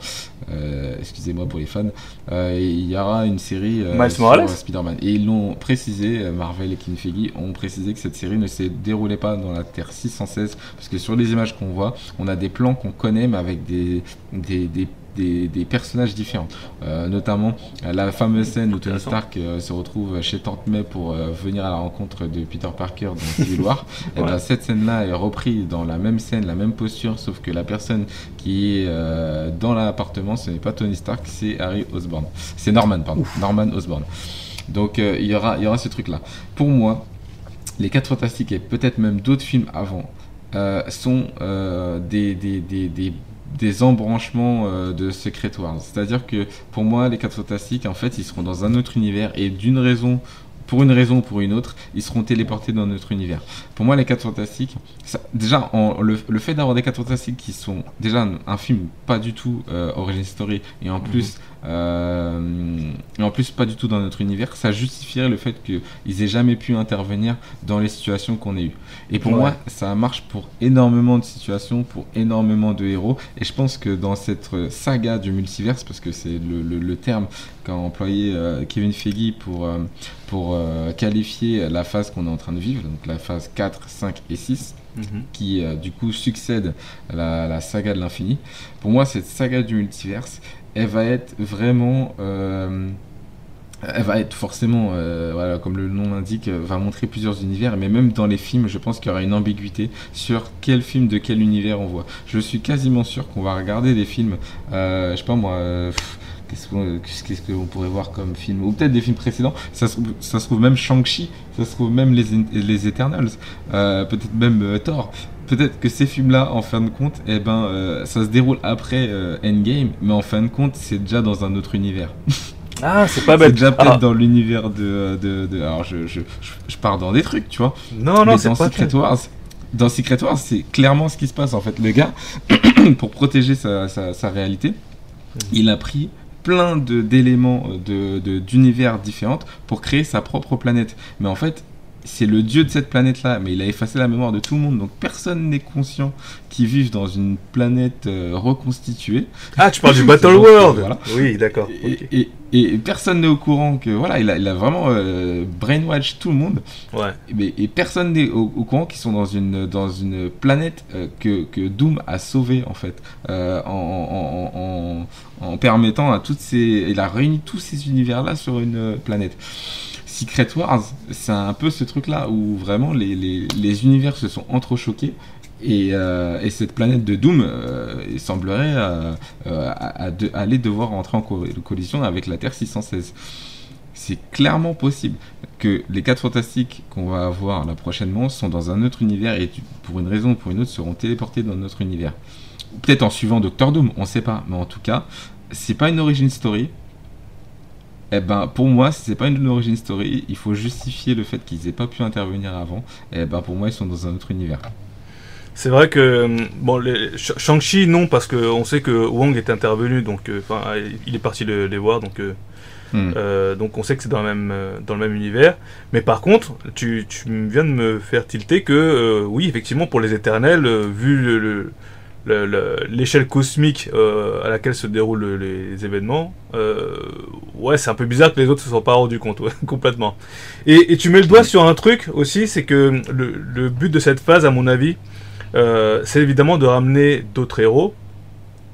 S1: Euh, Excusez-moi pour les fans. Euh, il y aura une série euh,
S2: Miles
S1: sur
S2: Morales
S1: euh, Spider-Man. Et ils l'ont précisé, euh, Marvel et Kevin Feige ont précisé que cette série ne se déroulait pas dans la Terre 616, parce que sur les images qu'on voit, on a des plans qu'on connaît, mais avec des, des, des des, des personnages différents, Euh, notamment euh, la fameuse scène où Tony. Stark euh, se retrouve chez Tante May pour venir à la rencontre de Peter Parker dans Civil War. Et
S2: Ouais.
S1: ben, cette scène-là est reprise dans la même scène, la même posture, sauf que la personne qui est dans l'appartement, ce n'est pas Tony Stark, c'est Harry Osborn. C'est Norman, pardon. Norman Osborn. Donc il y aura, il y aura ce truc-là. Pour moi, les 4 Fantastiques et peut-être même d'autres films avant euh, sont euh, des, des, des, des, des embranchements euh, de Secret Wars. C'est-à-dire que pour moi, les 4 Fantastiques, en fait, ils seront dans un autre univers et d'une raison. Pour une raison ou pour une autre, ils seront téléportés dans notre univers. Pour moi, les 4 Fantastiques, ça- déjà, en- le, le fait d'avoir des 4 Fantastiques qui sont déjà un, un film pas du tout euh, origin story et en plus euh, et en plus pas du tout dans notre univers, ça justifierait le fait qu'ils aient jamais pu intervenir dans les situations qu'on a eues. Et pour
S2: Ouais.
S1: moi, ça marche pour énormément de situations, pour énormément de héros. Et je pense que dans cette euh, saga du multiverse, parce que c'est le, le- le terme qu'a employé euh, Kevin Feige pour, euh, pour qualifier la phase qu'on est en train de vivre, donc la phase 4, 5 et 6,
S2: Mhm.
S1: qui euh, du coup succède à la, la saga de l'infini. Pour moi, cette saga du multiverse, elle va être vraiment. euh, elle va être forcément, euh, voilà, comme le nom l'indique, euh, va montrer plusieurs univers, mais même dans les films, je pense qu'il y aura une ambiguïté sur quel film de quel univers on voit. Je suis quasiment sûr qu'on va regarder des films, euh, je sais pas moi, qu'est-ce qu'on qu'est-ce qu'on pourrait voir comme film, ou peut-être des films précédents, ça se, trouve- ça trouve même Shang-Chi, ça se trouve même les, les Eternals, peut-être même Thor. Peut-être que ces films-là, en fin de compte, eh ben, euh, ça se déroule après euh, Endgame, mais en fin de compte, c'est déjà dans un autre univers.
S2: Ah, c'est pas
S1: C'est
S2: bête.
S1: déjà peut-être
S2: Ah,
S1: dans l'univers de, de, de- Alors, je, je, je, pars dans des trucs, tu vois.
S2: non, non, c'est pas
S1: Secret Wars, dans Secret Wars, c'est clairement ce qui se passe en fait. Le gars, pour protéger sa, sa, sa réalité, il a pris plein d'éléments de, de- d'univers différents pour créer sa propre planète. Mais en fait, c'est le dieu de cette planète-là, mais il a effacé la mémoire de tout le monde, donc personne n'est conscient qu'ils vivent dans une planète euh, reconstituée.
S2: Ah, tu parles du Battle World.
S1: voilà.
S2: Oui, d'accord.
S1: Et,
S2: ok.
S1: et- et personne n'est au courant que voilà, il a, il a vraiment euh, brainwash tout le monde.
S2: Ouais.
S1: Mais- et personne n'est au, au courant qu'ils sont dans une, dans une planète euh, que, que Doom a sauvée en fait, euh, en, en, en, permettant à toutes ces, il a réuni tous ces univers là sur une planète. Secret Wars, c'est un peu ce truc là où vraiment les, univers se sont entrechoqués. Et, euh, et cette planète de Doom, euh, semblerait euh, aller devoir entrer en co- collision avec la Terre 616. C'est clairement possible que les 4 fantastiques qu'on va avoir là prochainement sont dans un autre univers et pour une raison ou pour une autre seront téléportés dans notre univers. Peut-être en suivant Doctor Doom, on sait pas, mais en tout cas, c'est pas une origin story. Eh ben, pour moi, si c'est pas une origin story, il faut justifier le fait qu'ils aient pas pu intervenir avant. Eh ben, pour moi, ils sont dans un autre univers.
S2: C'est vrai que hum, bon, Shang-Chi non parce qu'on sait que Wong est intervenu donc euh, enfin il est parti le- les voir donc euh,
S1: Hmm.
S2: euh, donc on sait que c'est dans le même euh, dans le même univers. Mais par contre tu, tu viens de me faire tilter que euh, oui effectivement pour les Éternels euh, vu le- l'échelle cosmique euh, à laquelle se déroulent les événements, euh, ouais, c'est un peu bizarre que les autres se soient pas rendus compte, ouais, complètement. Et, et tu mets le doigt sur un truc aussi, c'est que le, le but de cette phase, à mon avis, euh, c'est évidemment de ramener d'autres héros,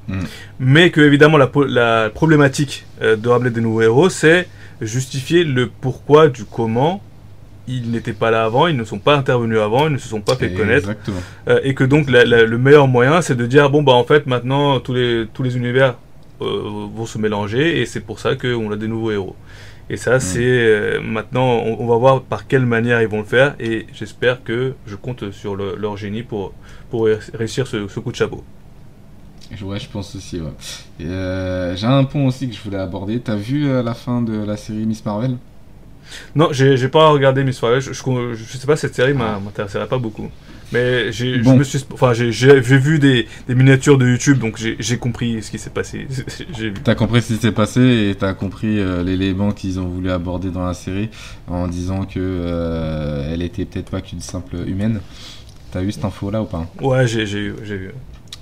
S1: Mm.
S2: mais que évidemment la, la problématique de ramener des nouveaux héros, c'est justifier le pourquoi du comment ils n'étaient pas là avant, ils ne sont pas intervenus avant, ils ne se sont pas fait connaître. Euh, et que donc la- la- le meilleur moyen c'est de dire bon bah en fait maintenant tous les tous les univers euh, vont se mélanger et c'est pour ça qu'on a des nouveaux héros et ça c'est euh, maintenant on, on va voir par quelle manière ils vont le faire et j'espère que je compte sur le- leur génie pour pour ré- réussir ce, ce coup de chapeau
S1: Ouais, je pense aussi. Ouais. J'ai un point aussi que je voulais aborder. T'as vu la fin de la série Miss Marvel?
S2: Non j'ai pas regardé Miss Marvel je, je, je sais pas cette série m'intéresserait pas beaucoup. Mais j'ai je
S1: Bon.
S2: me suis enfin vu des, des miniatures de YouTube donc j'ai compris ce qui s'est passé.
S1: T'as compris ce qui s'est passé et t'as compris euh, l'élément qu'ils ont voulu aborder dans la série en disant que euh, elle était peut-être pas qu'une simple humaine. T'as eu cette info là ou pas?
S2: Ouais j'ai j'ai eu j'ai vu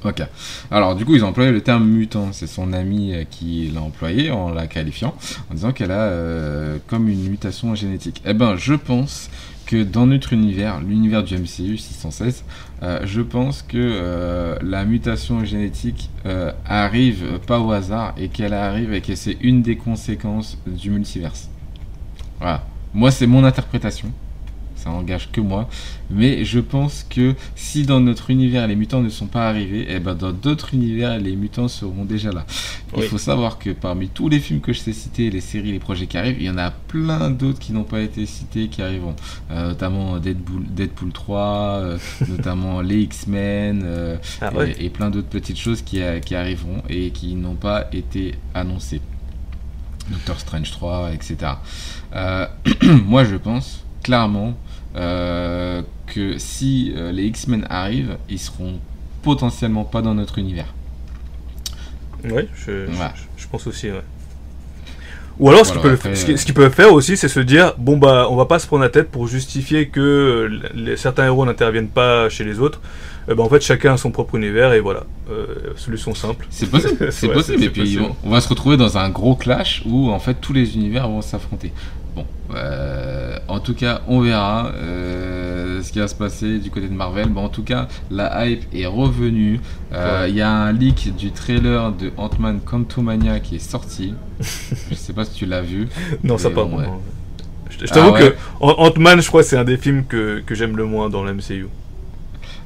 S1: Ok. Alors du coup ils ont employé le terme mutant. C'est son ami euh, qui l'a employé en la qualifiant, en disant qu'elle a euh, comme une mutation génétique. Eh ben je pense que dans notre univers, l'univers du MCU 616, euh, je pense que la mutation génétique arrive pas au hasard et qu'elle arrive et que c'est une des conséquences du multiverse. Voilà. Moi c'est mon interprétation. Ça engage que moi. Mais je pense que si dans notre univers les mutants ne sont pas arrivés, et ben dans d'autres univers les mutants seront déjà là. Il faut savoir que parmi tous les films que je t'ai cités, les séries, les projets qui arrivent, il y en a plein d'autres qui n'ont pas été cités qui arriveront. Euh, notamment Deadpool, Deadpool 3, euh, notamment les X-Men euh,
S2: Ah
S1: et-
S2: ouais.
S1: et, plein d'autres petites choses qui, arriveront et qui n'ont pas été annoncées. Doctor Strange 3, etc. Euh, moi je pense clairement euh, que si euh, les X-Men arrivent, ils seront potentiellement pas dans notre univers.
S2: Ouais, je, pense aussi, ouais. Ou alors, ce
S1: Voilà,
S2: qu'ils peuvent,
S1: après,
S2: ce qu'ils-
S1: euh,
S2: peuvent faire aussi, c'est se dire bon, bah, on va pas se prendre la tête pour justifier que les, certains héros n'interviennent pas chez les autres. Ben, en fait, chacun a son propre univers et voilà. Euh, solution simple.
S1: C'est possible, c'est
S2: Ouais,
S1: possible. Et puis
S2: possible.
S1: on, on va se retrouver dans un gros clash où en fait tous les univers vont s'affronter. Bon, euh, en tout cas, on verra euh, ce qui va se passer du côté de Marvel. Bon, en tout cas, la hype est revenue. Euh, Il y a un leak du trailer de Ant-Man Quantumania qui est sorti. Je sais pas si tu l'as vu.
S2: Non, ça
S1: Mais
S2: pas
S1: bon,
S2: vraiment. Je,
S1: Ah
S2: t'avoue
S1: ouais.
S2: que Ant- Ant-Man, je crois, c'est un des films que, que j'aime le moins dans le MCU.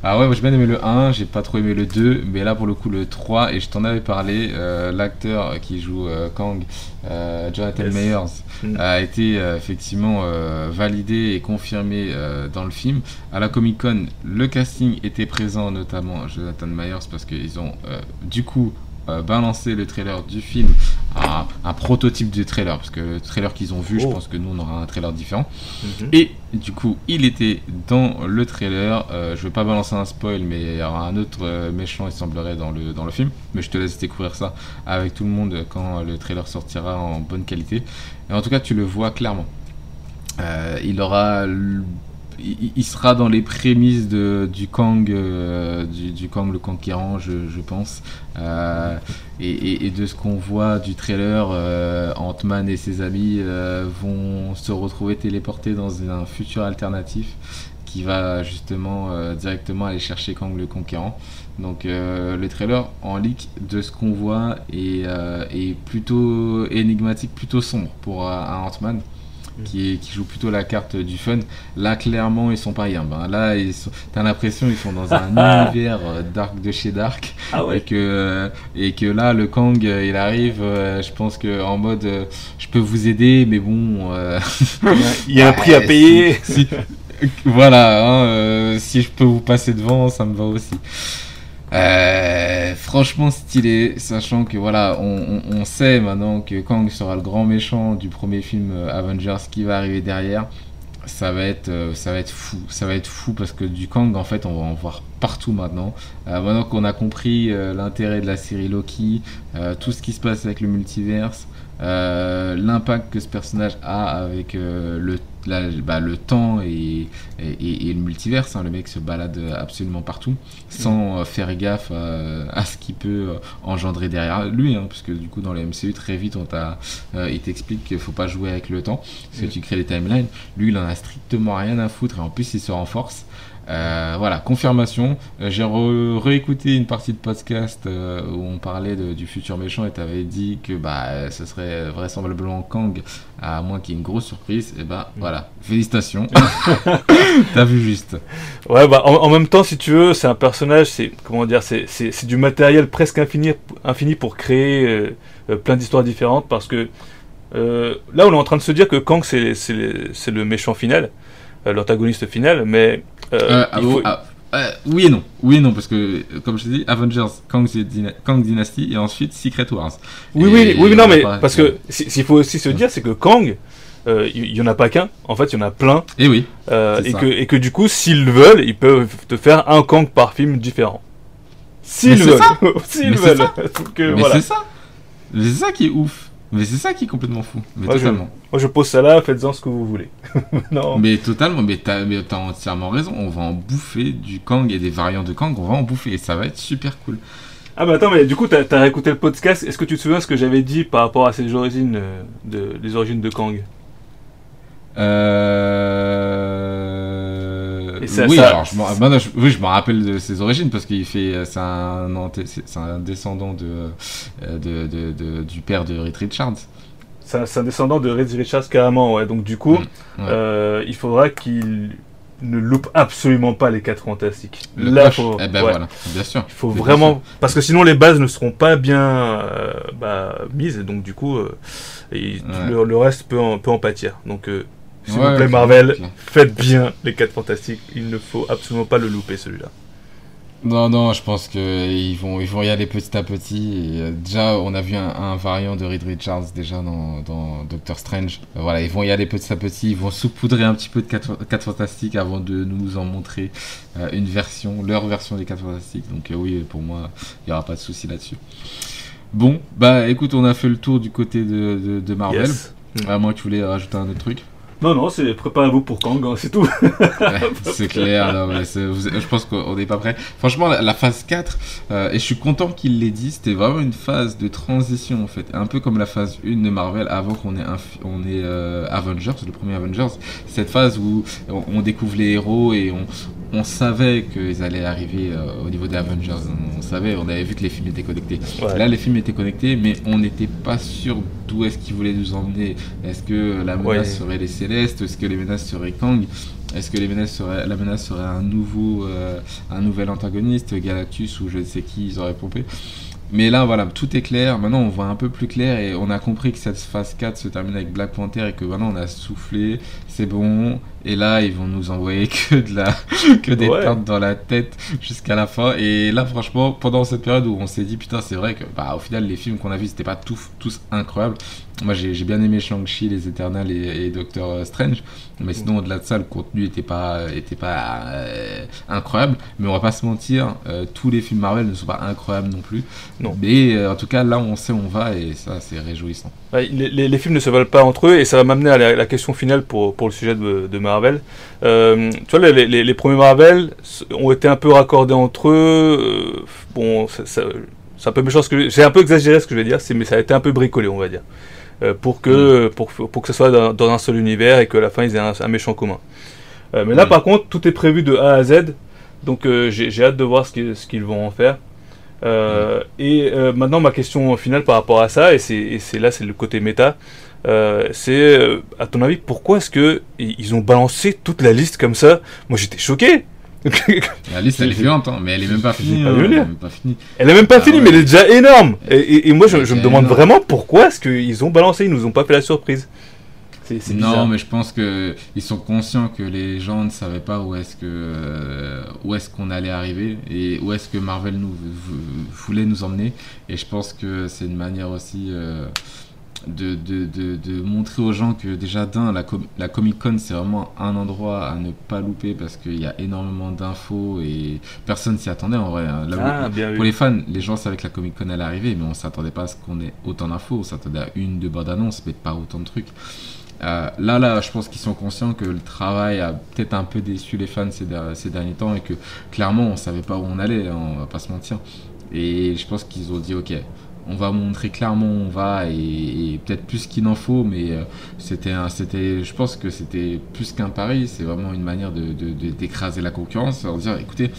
S1: Ah ouais, moi j'ai bien aimé le 1, j'ai pas trop aimé le 2, mais là pour le coup le 3, et je t'en avais parlé, euh, l'acteur qui joue euh, Kang, euh, Jonathan
S2: Yes.
S1: Mayers,
S2: Mm.
S1: a été effectivement validé et confirmé dans le film. À la Comic Con, le casting était présent, notamment Jonathan Myers, parce qu'ils ont du coup euh, balancé le trailer du film, un, un prototype du trailer, parce que le trailer qu'ils ont vu, je
S2: Oh.
S1: pense que nous on aura un trailer différent.
S2: Mhm.
S1: Et du coup, il était dans le trailer. Euh, je vais pas balancer un spoil, mais il y aura un autre euh, méchant, il semblerait, dans le, dans le film. Mais je te laisse découvrir ça avec tout le monde quand le trailer sortira en bonne qualité. Et en tout cas, tu le vois clairement. Euh, il aura. Il, sera dans les prémices de, du Kang, euh, du, Kang le Conquérant, je, pense. Euh, et, de ce qu'on voit du trailer, euh, Ant-Man et ses amis vont se retrouver téléportés dans un futur alternatif qui va justement directement aller chercher Kang le Conquérant. Donc le trailer en leak de ce qu'on voit est, plutôt énigmatique, plutôt sombre pour Ant-Man. Qui, est- qui joue plutôt la carte du fun. Là, clairement, ils sont pas rien. Ben, là, ils sont- t'as l'impression qu'ils sont dans un univers euh, dark de chez dark
S2: Ah
S1: et que euh, et que là le Kang euh, il arrive je pense que en mode je peux vous aider mais bon euh,
S2: Il y a un prix à
S1: ouais,
S2: payer.
S1: si- si- voilà hein, euh, si je peux vous passer devant ça me va aussi Euh, franchement stylé sachant que voilà on, sait maintenant que Kang sera le grand méchant du premier film euh, Avengers qui va arriver derrière. Ça va être euh, ça va être fou ça va être fou parce que du Kang en fait on va en voir partout maintenant. Maintenant qu'on a compris l'intérêt de la série Loki tout ce qui se passe avec le multiverse l'impact que ce personnage a avec le bah, le temps et, et, et- et le multiverse hein. le mec se balade absolument partout sans euh, faire gaffe à, à ce qu'il peut euh, engendrer derrière lui hein, parce que du coup dans le MCU très vite on t'a euh, il t'explique qu'il faut pas jouer avec le temps parce que
S2: Mm.
S1: tu crées des timelines lui il en a strictement rien à foutre et en plus il se renforce Euh, voilà, confirmation. Euh, J'ai re- réécouté une partie de podcast euh, où on parlait de- du futur méchant et tu avais dit que bah, ce serait vraisemblablement Kang, à moins qu'il y ait une grosse surprise. Et bah voilà, félicitations. T'as vu juste.
S2: Ouais, bah, en, en même temps, si tu veux, c'est un personnage, c'est comment dire, c'est- du matériel presque infini, infini pour créer euh, plein d'histoires différentes parce que là, on est en train de se dire que Kang, c'est le, c'est le méchant final, l'antagoniste final, mais euh,
S1: Euh,
S2: il
S1: ah,
S2: faut-
S1: ah, euh, oui et non. Oui et non, parce que, euh, comme je te dis, Avengers, Kang, Dyna- Kang Dynasty et ensuite Secret Wars.
S2: Oui,
S1: Et
S2: oui, oui, mais non, mais
S1: pas-
S2: parce que si- s'il faut aussi se dire, c'est que Kang, euh, il il y en a pas qu'un. En fait, il y en a plein,
S1: Et oui.
S2: euh, et que et que du coup, s'ils veulent, ils peuvent te faire un Kang par film différent. S'ils veulent, s'ils
S1: c'est
S2: veulent.
S1: ça.
S2: Donc,
S1: Mais
S2: euh, voilà.
S1: c'est ça. C'est ça qui est ouf. Mais c'est ça qui est complètement fou. Mais
S2: Moi, je-
S1: totalement.
S2: Moi, je pose ça là, faites-en ce que vous voulez. non.
S1: Mais totalement, mais t'as entièrement raison. On va en bouffer du Kang et des variants de Kang. On va en bouffer et ça va être super cool.
S2: Ah, bah attends, mais du coup, t'as as réécouté le podcast. Est-ce que tu te souviens ce que j'avais dit par rapport à ses origines, euh, de, les origines de Kang?
S1: Euh...
S2: Et ça-
S1: oui,
S2: ça-
S1: alors je m'en non, je- oui, je me rappelle de ses origines parce qu'il fait, euh, c'est un, descendant de, euh, de, de- de- du père de Reed Richards.
S2: C'est un, descendant de Reed Richards carrément, ouais. Donc, du coup,
S1: Mm, ouais.
S2: euh, il faudra qu'il ne loupe absolument pas les 4 fantastiques.
S1: Le
S2: là, faut,
S1: Eh ben
S2: ouais.
S1: voilà, bien sûr.
S2: Il faut vraiment. Parce que sinon, les bases ne seront pas bien euh, bah, mises. Et donc, du coup, euh, et
S1: Ouais.
S2: le, le reste peut en, peut en pâtir. Donc, euh, s'il
S1: Ouais,
S2: vous plaît, Marvel, faites bien les 4 fantastiques. Il ne faut absolument pas le louper, celui-là.
S1: Non, non, je pense qu'ils vont, ils vont y aller petit à petit. Et, euh, déjà, on a vu un, un variant de Reed Richards déjà dans, dans Doctor Strange. Euh, voilà, ils vont y aller petit à petit. Ils vont saupoudrer un petit peu de 4, Fantastiques avant de nous en montrer euh, une version, leur version des 4 Fantastiques. Donc, euh, oui, pour moi, il n'y aura pas de souci là-dessus. Bon, bah écoute, on a fait le tour du côté de, de, de Marvel.
S2: Yes.
S1: À moins que tu voulais rajouter un autre truc.
S2: Non, non, c'est préparez-vous pour Kang, hein, c'est tout.
S1: C'est clair, je pense qu'on n'est pas prêt. Franchement, la, phase 4, euh, et je suis content qu'il l'ait dit, c'était vraiment une phase de transition en fait. Un peu comme la phase 1 de Marvel avant qu'on ait, on ait euh, Avengers, le premier Avengers. Cette phase où on, on découvre les héros et on, on savait qu'ils allaient arriver euh, au niveau des Avengers. On, on savait, on avait vu que les films étaient connectés.
S2: Ouais.
S1: Là, les films étaient connectés, mais on n'était pas sûr d'où est-ce qu'ils voulaient nous emmener. Est-ce que la menace
S2: Ouais.
S1: serait les Célestes? Est-ce que les menaces seraient Kang? Est-ce que les menaces seraient, la menace serait un nouveau, euh, un nouvel antagoniste, Galactus ou je ne sais qui ils auraient pompé mais là, voilà, tout est clair. Maintenant, on voit un peu plus clair et on a compris que cette phase 4 se termine avec Black Panther et que maintenant on a soufflé, c'est bon. Et là, ils vont nous envoyer que de la, que des
S2: Ouais.
S1: teintes dans la tête jusqu'à la fin. Et là, franchement, pendant cette période où on s'est dit, putain, c'est vrai que, bah, au final, les films qu'on a vus, c'était pas tous, tous incroyables. Moi, j'ai bien aimé Shang-Chi, Les Éternels et, et Doctor euh, Strange. Mais sinon, au-delà de ça, le contenu était pas, était pas euh, incroyable. Mais on va pas se mentir, euh, tous les films Marvel ne sont pas incroyables non plus.
S2: Non.
S1: Mais euh, en tout cas, là, on sait où on va et ça, c'est réjouissant.
S2: Les, les- les films ne se valent pas entre eux et ça va m'amener à la, la question finale pour, pour le sujet de, de Marvel. Euh, tu vois, les, les- les premiers Marvel ont été un peu raccordés entre eux. euh, bon, c'est un peu méchant ce que j'ai un peu exagéré ce que je vais dire, mais ça a été un peu bricolé, on va dire, euh, pour que pour, pour que ce soit dans, dans un seul univers et que à la fin ils aient un, un méchant commun. Mais là,
S1: Mm.
S2: par contre, tout est prévu de A à Z, donc j'ai hâte de voir ce qu'ils vont en faire. Euh, Et euh, maintenant, ma question finale par rapport à ça, et c'est là, c'est le côté méta, euh, c'est euh, à ton avis, pourquoi est-ce que ils ont balancé toute la liste comme ça? Moi, j'étais choqué.
S1: La liste, elle est violente, hein, mais elle est même pas
S2: j'ai
S1: finie.
S2: pas
S1: hein,
S2: vu
S1: elle est même pas finie.
S2: Elle est même pas
S1: Ah
S2: finie,
S1: ouais.
S2: mais elle est déjà énorme. Et, et- et moi, je,
S1: est
S2: me demande
S1: énorme.
S2: vraiment pourquoi est-ce qu'ils ont balancé, ils nous ont pas fait la surprise. C'est c'est
S1: Non, mais je pense que ils sont conscients que les gens ne savaient pas où est-ce que euh, où est-ce qu'on allait arriver et où est-ce que Marvel nous vou- voulait nous emmener. Et je pense que c'est une manière aussi euh, de, de, de, de montrer aux gens que déjà d'un la, com- la Comic Con c'est vraiment un endroit à ne pas louper parce qu'il y a énormément d'infos et personne s'y attendait en vrai. hein. Là
S2: Ah, bien
S1: pour les fans, les gens savaient que la Comic Con allait arriver, mais on s'attendait pas à ce qu'on ait autant d'infos. On s'attendait à une, deux bandes annonces, mais pas autant de trucs. Euh, là, là, je pense qu'ils sont conscients que le travail a peut-être un peu déçu les fans ces, der- ces derniers temps et que clairement, on savait pas où on allait, hein, on va pas se mentir. Et je pense qu'ils ont dit, ok, on va montrer clairement où on va et, et peut-être plus qu'il n'en faut, mais euh, c'était, un- c'était, je pense que c'était plus qu'un pari, c'est vraiment une manière de, de- de- d'écraser la concurrence, leur dire, écoutez,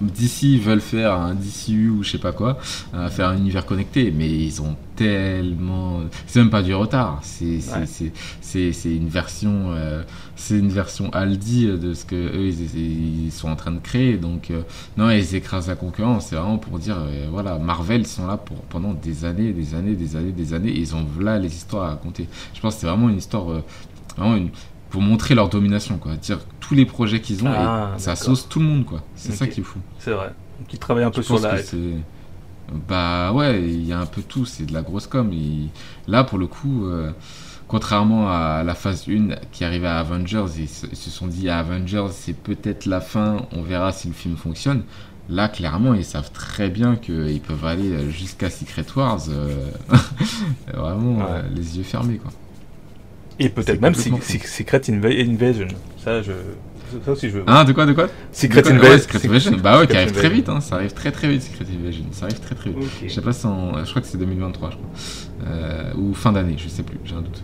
S1: d'ici veulent faire un DCU ou je sais pas quoi, euh, faire un univers connecté, mais ils ont tellement, c'est même pas du retard, c'est, c'est,
S2: Ouais.
S1: c'est, c'est, c'est une version, euh, c'est une version Aldi de ce que eux ils, ils sont en train de créer, donc euh, non, ils écrasent la concurrence. C'est vraiment pour dire, euh, voilà, Marvel ils sont là pour pendant des années, des années, des années, des années. Et ils ont là les histoires à raconter. Je pense que c'est vraiment une histoire, euh, vraiment une, pour montrer leur domination, quoi. Dire tous les projets qu'ils ont,
S2: Ah,
S1: et ça sauce tout le monde, quoi. C'est ça qui est fou.
S2: C'est vrai. Donc il travaille un peu
S1: Je
S2: sur la
S1: Bah ouais, il y a un peu tout, c'est de la grosse com. Et là, pour le coup, euh, contrairement à la phase 1 qui arrivait à Avengers, ils se, sont dit à Avengers, c'est peut-être la fin, on verra si le film fonctionne. Là, clairement, ils savent très bien qu'ils peuvent aller jusqu'à Secret Wars, euh, vraiment
S2: Ouais.
S1: euh, les yeux fermés, quoi.
S2: Et peut-être même Secret Inva- Invasion. Ça, je... ça aussi, je veux.
S1: Hein, de quoi, de quoi?
S2: Secret
S1: De quoi
S2: Invasion.
S1: Ouais, Secret Invasion. Bah ouais, qui arrive très vite, hein. ça arrive très très vite, Secret Invasion. Ça arrive très très vite. Je sais pas si en- je crois que c'est 2023, je crois. Euh, ou fin d'année, je sais plus, j'ai un doute.